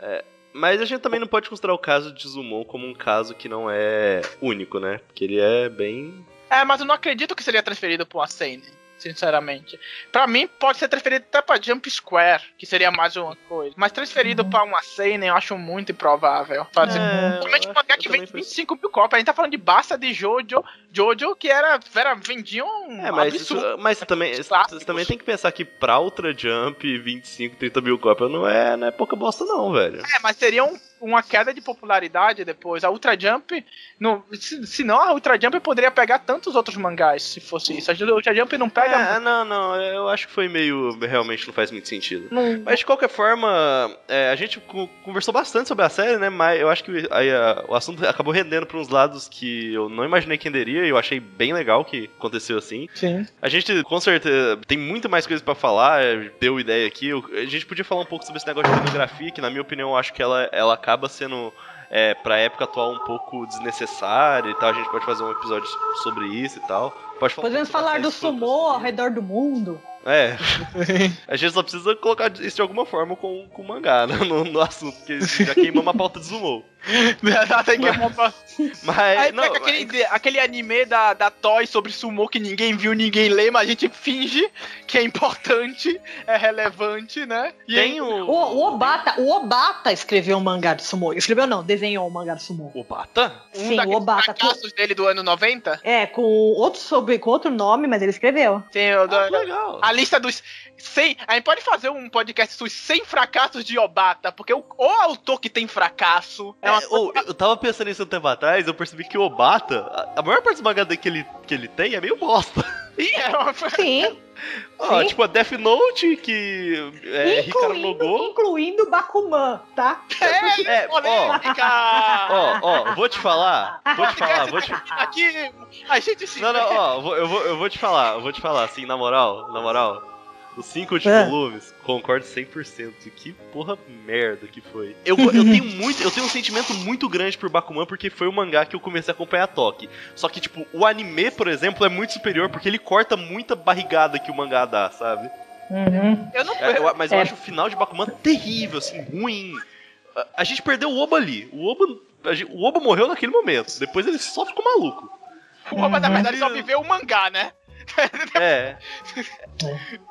Mas a gente também não pode considerar o caso de Zumon como um caso que não é único, né? Porque ele é bem. É, mas eu não acredito que seria transferido pra uma Seinen, sinceramente. Pra mim, pode ser transferido até pra Jump Square, que seria mais uma coisa. Mas transferido Uhum. pra uma Seinen, eu acho muito improvável. Fazer... É, Principalmente eu um mangá acho- que vende também penso. 25 mil cópias. A gente tá falando de Basta de Jojo, Jojo que era, era vendiam um É, mas, isso, absurdo. mas você também, você também tem que pensar que pra Ultra Jump, 25, 30 mil cópias não é, não é pouca bosta, não, velho. É, mas seria um- uma queda de popularidade depois. A Ultra Jump, no, se, se não, a Ultra Jump poderia pegar tantos outros mangás, se fosse isso. A Ultra Jump não pega... É, não, não, eu acho que foi meio. Realmente não faz muito sentido. não- Mas de qualquer forma, é, a gente co- conversou bastante sobre a série, né? Mas eu acho que aí, a- o assunto acabou rendendo pra uns lados que eu não imaginei que renderia e eu achei bem legal que aconteceu assim. Sim. A gente, com certeza, tem muito mais coisas pra falar, é, deu ideia aqui. Eu- A gente podia falar um pouco sobre esse negócio de pornografia, que na minha opinião eu acho que ela, ela acaba sendo, é, pra época atual, um pouco desnecessária e tal. A gente pode fazer um episódio sobre isso e tal. Pode falar Podemos falar do sumô ao redor do mundo. É. A gente só precisa colocar isso de alguma forma com, com o mangá né, no, no assunto, porque já queimamos a pauta de Sumo. Tem que montar- Mas, Aí não, pega aquele, aquele anime da, da Toy sobre sumo que ninguém viu, ninguém lê, mas a gente finge que é importante, é relevante, né? E tem o... O, o Obata, o Obata escreveu um mangá de sumô. Escreveu não, desenhou um mangá de sumô. O Bata? um Sim, o daqueles Obata. Com, fracassos dele do ano 90 é, com outro sobre, com outro nome, mas ele escreveu. tem o, Ah, que legal. a lista dos 100. A gente pode fazer um podcast dos 100 fracassos de Obata, porque o, o autor que tem fracasso é É, uma ô, eu tava pensando nisso um tempo atrás, eu percebi que o Obata, a, a maior parte dos mangá que ele, que ele tem é meio bosta. É uma- Sim, Ó, Sim. tipo a Death Note, que é Ricardo incluindo, Nogô. incluindo Bakuman, tá? É, ó, polêmica! ó, ó, vou te falar, vou te falar, vou te... Aqui a gente se. Não, não, ó, eu vou, eu vou te falar, eu vou te falar, assim, na moral, na moral. Os cinco últimos É. volumes, concordo 100%. Que porra merda que foi. Eu, eu tenho muito, eu tenho um sentimento muito grande por Bakuman porque foi o mangá que eu comecei a acompanhar Toque. Só que tipo, o anime, por exemplo, é muito superior porque ele corta muita barrigada que o mangá dá, sabe? Uhum. Eu não. É, eu- mas eu É. acho o final de Bakuman terrível, assim, ruim. A, a gente perdeu o Oba ali. O Oba, a gente- o Oba morreu naquele momento. Depois ele só ficou maluco. Mas na Uhum. verdade só viveu o mangá, né? É.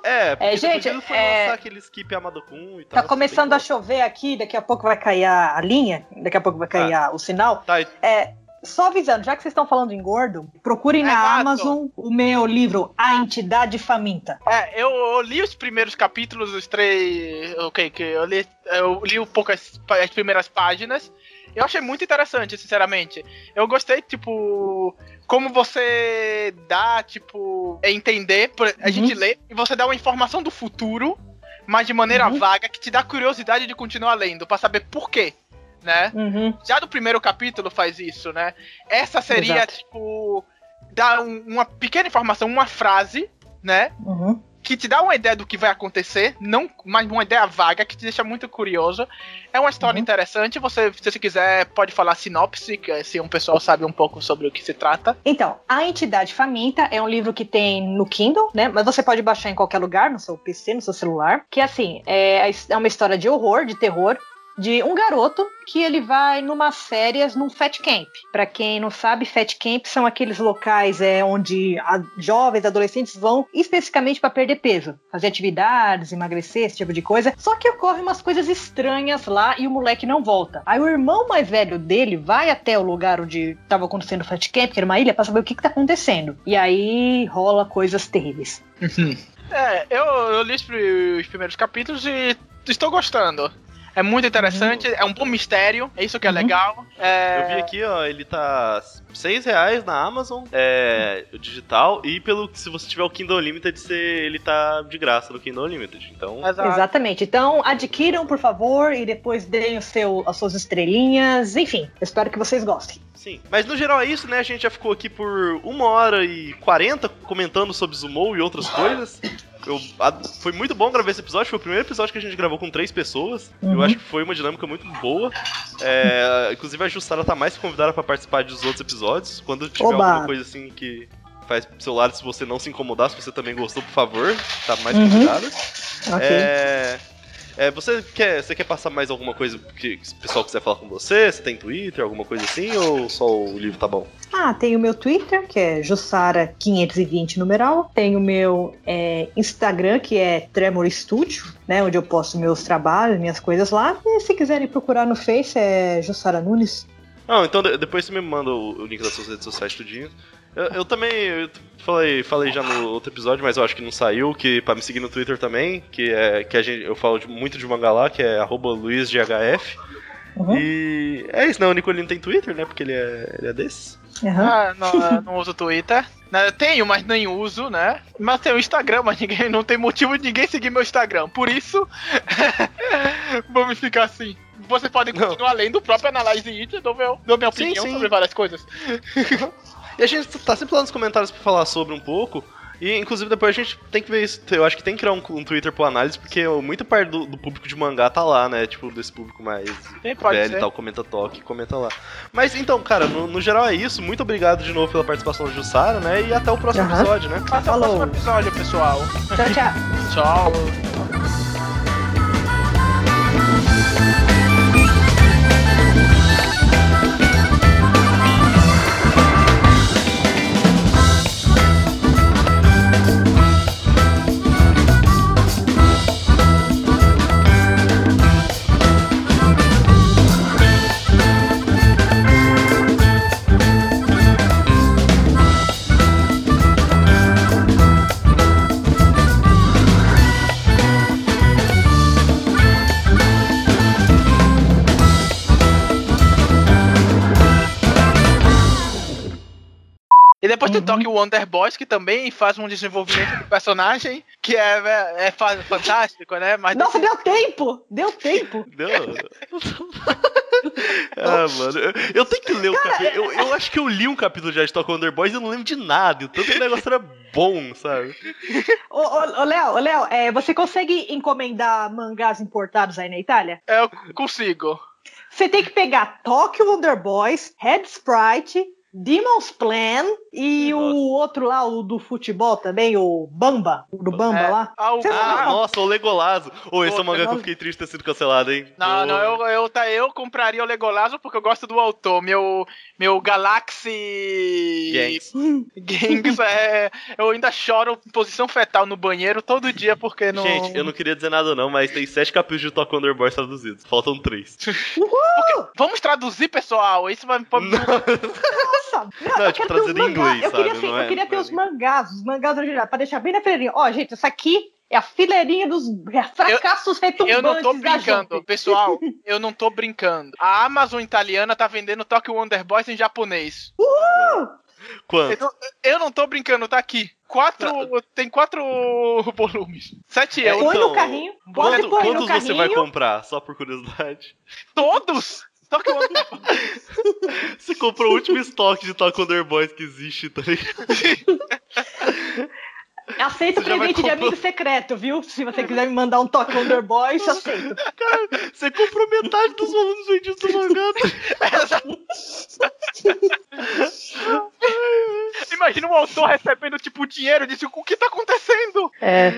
É, porque gente, depois ele foi é- lançar aquele skip Amado-kun e tal. Tá começando a chover aqui, daqui a pouco vai cair a, a linha, daqui a pouco vai cair a- o sinal. Tá, É, só avisando, já que vocês estão falando em gordo, procurem na Exato. Amazon o meu livro A Entidade Faminta. É, eu, eu li os primeiros capítulos, os três. Ok, que eu li, eu li um pouco as, as primeiras páginas. Eu achei muito interessante, sinceramente. Eu gostei, tipo, como você dá, tipo, é entender. A Uhum. gente lê e você dá uma informação do futuro, mas de maneira Uhum. vaga, que te dá curiosidade de continuar lendo, pra saber por quê, né? Uhum. já no primeiro capítulo faz isso, né? Essa seria, Exato. tipo, dar um- uma pequena informação, uma frase, né? Uhum. Que te dá uma ideia do que vai acontecer, não, mas uma ideia vaga que te deixa muito curioso. É uma história Uhum. interessante. Você, se você quiser, pode falar sinopse, que se um pessoal sabe um pouco sobre o que se trata. Então, A Entidade Faminta é um livro que tem no Kindle, né? Mas você pode baixar em qualquer lugar, no seu PC, no seu celular. Que assim, é, é uma história de horror, de terror, de um garoto que ele vai numas férias num Fat Camp. Pra quem não sabe, Fat Camp são aqueles locais é, onde a- jovens, adolescentes vão especificamente pra perder peso, fazer atividades, emagrecer, esse tipo de coisa. Só que ocorrem umas coisas estranhas lá e o moleque não volta. Aí o irmão mais velho dele vai até o lugar onde tava acontecendo o Fat Camp, que era uma ilha, pra saber o que, que tá acontecendo. E aí rola coisas terríveis. É, eu, eu li os primeiros capítulos e estou gostando. É muito interessante, é um bom mistério, é isso que é Uhum. legal. É, Eu vi aqui, ó, ele tá 6 reais na Amazon, é, digital, e pelo se você tiver o Kindle Unlimited, você, ele tá de graça no Kindle Unlimited. Então, Exato. Exatamente. Então, adquiram, por favor, e depois deem o seu, as suas estrelinhas. Enfim, espero que vocês gostem. sim. Mas no geral é isso, né? A gente já ficou aqui por uma hora e 40 comentando sobre Zumo e outras coisas. Eu, a- foi muito bom gravar esse episódio, foi o primeiro episódio que a gente gravou com três pessoas. Eu Uhum. acho que foi uma dinâmica muito boa. É, inclusive a Jussara tá mais convidada pra participar dos outros episódios. Quando tiver Oba! alguma coisa assim que faz pro seu lado, se você não se incomodar, se você também gostou, por favor, tá mais Uhum. convidada. Ok. É, é, você, quer, você quer passar mais alguma coisa que, o pessoal quiser falar com você? Você tem Twitter, alguma coisa assim? Ou só o livro tá bom? Ah, tem o meu Twitter, que é Jussara520 numeral. Tem o meu é, Instagram, que é Tremor Studio, né? Onde eu posto meus trabalhos, minhas coisas lá. E se quiserem procurar no Face, é Jussara Nunes. Não, então de- depois você me manda o, o link das suas redes sociais tudinho. Eu, eu também eu falei, falei já no outro episódio, mas eu acho que não saiu, que pra me seguir no Twitter também, que é que a gente, eu falo de- muito de mangá lá, que é arroba luizghf. Uhum. E é isso, né? O Nicolino tem Twitter, né? Porque ele é, ele é desse. Aham. Ah, não, eu não uso Twitter. Né, Tenho, mas nem uso, né? Mas tem o Instagram, mas ninguém não tem motivo de ninguém seguir meu Instagram. Por isso, vamos ficar assim. Você pode Não. continuar lendo o próprio Analyze It, dou, meu, dou minha Sim, opinião sim. sobre várias coisas. E a gente tá sempre lá nos comentários pra falar sobre um pouco. E inclusive depois a gente tem que ver isso. Eu acho que tem que criar um, um Twitter pro análise, porque muita parte do, do público de mangá tá lá, né? Tipo, desse público mais Sim, pode velho ser. e tal, comenta toque, comenta lá. Mas então, cara, no, no geral é isso. Muito obrigado de novo pela participação da Jussara, né? E até o próximo Aham. episódio, né? Até o Falou. próximo episódio, pessoal. Tchau, tchau. Tchau. E depois tem Uhum. Tokyo Wonder Boys, que também faz um desenvolvimento do personagem, que é, é, é fa- fantástico, né? Mas Nossa, deu tempo! Deu tempo! Deu. ah, mano. Eu, eu tenho que ler o capítulo. Eu, eu acho que eu li um capítulo já de Talk Wonder Boys e eu não lembro de nada. E o tanto que o negócio era bom, sabe? Ô, ô, ô, Léo, ô, Léo, é, você consegue encomendar mangás importados aí na Itália? eu consigo. Você tem que pegar Tokyo Wonder Boys, Head Sprite, Demon's Plan e Nossa. o outro lá, o do futebol também, o Bamba, o do Bamba É, lá. ah, o- Ah, nossa, o Legolazo. Ô, esse é um Pô, mangá que eu não- fiquei triste de ter sido cancelado, hein? Não, Ô, não, eu, eu, tá, eu compraria o Legolazo porque eu gosto do autor. Meu, meu Galaxy Gangs. Gangs é. Eu ainda choro em posição fetal no banheiro todo dia porque não. Gente, eu não queria dizer nada não, mas tem sete capítulos de Talk Wonder Boys traduzidos. Faltam três. Uhul! Vamos traduzir, pessoal. Isso vai. pode- Nossa! Não, Não, eu tipo, quero ter os traduzido em mangás. inglês, eu queria, sabe? assim, Não eu é- queria ter é os mangás, os mangás originais, pra deixar bem na fileirinha. Ó, gente, isso aqui é a fileirinha dos fracassos retumbantes Eu não tô brincando, pessoal. Eu não tô brincando. A Amazon italiana tá vendendo Tokyo Wonder Boys em japonês. Eu Quanto? não, eu não tô brincando, tá aqui. Quatro. Tem quatro volumes. Sete É, euros. Põe então, no carrinho, Quanto- põe no quantos você vai carrinho. comprar? Só por curiosidade. Todos? Wonder Boys. Você comprou o último estoque de Talk Wonder Boys que existe, tá ligado? Aceito Você presente de amigo secreto, viu? Se você quiser me mandar um Tokyo Wonder Boys, aceito. Você comprou metade dos volumes vendidos do mangá. tá Imagina um autor recebendo, tipo, dinheiro e disse, o que tá acontecendo? É.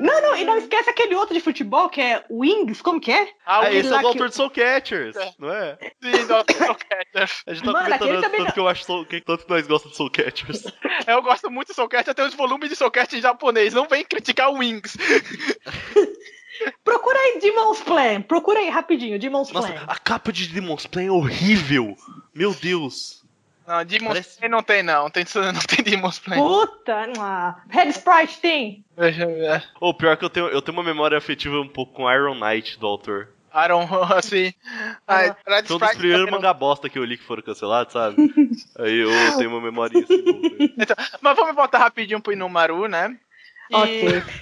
Não, não, e não esquece aquele outro de futebol que é Wings, como que é? Ah, o esse é o que- autor de Soul Catchers, É. não é? Sim, do Soul Catchers. A gente tá Mano, comentando também tanto não- que eu acho Soul, que, tanto que nós gostamos de Soul Catchers. Eu gosto muito de Soul Catcher, tem os volumes de Soul Catcher em japonês. Não vem criticar o Wings. Procura aí Demon's Plan, procura aí rapidinho, Demon's Nossa, Plan. a capa de Demon's Plan é horrível. Meu Deus. Não, Demon Parece- Slayer não tem, não. Tem, não tem Demon Slayer. Puta, ah, Red Sprite tem. Deixa eu ver. Ou pior que eu tenho, eu tenho uma memória afetiva um pouco com Iron Knight do autor. Aaron, assim. Ai, Red Foi um dos Sprite primeiros não- mangá bosta que eu li que foram cancelados, sabe? Aí eu tenho uma memória assim. Então, mas vamos voltar rapidinho pro Inumaru, né? E Ok.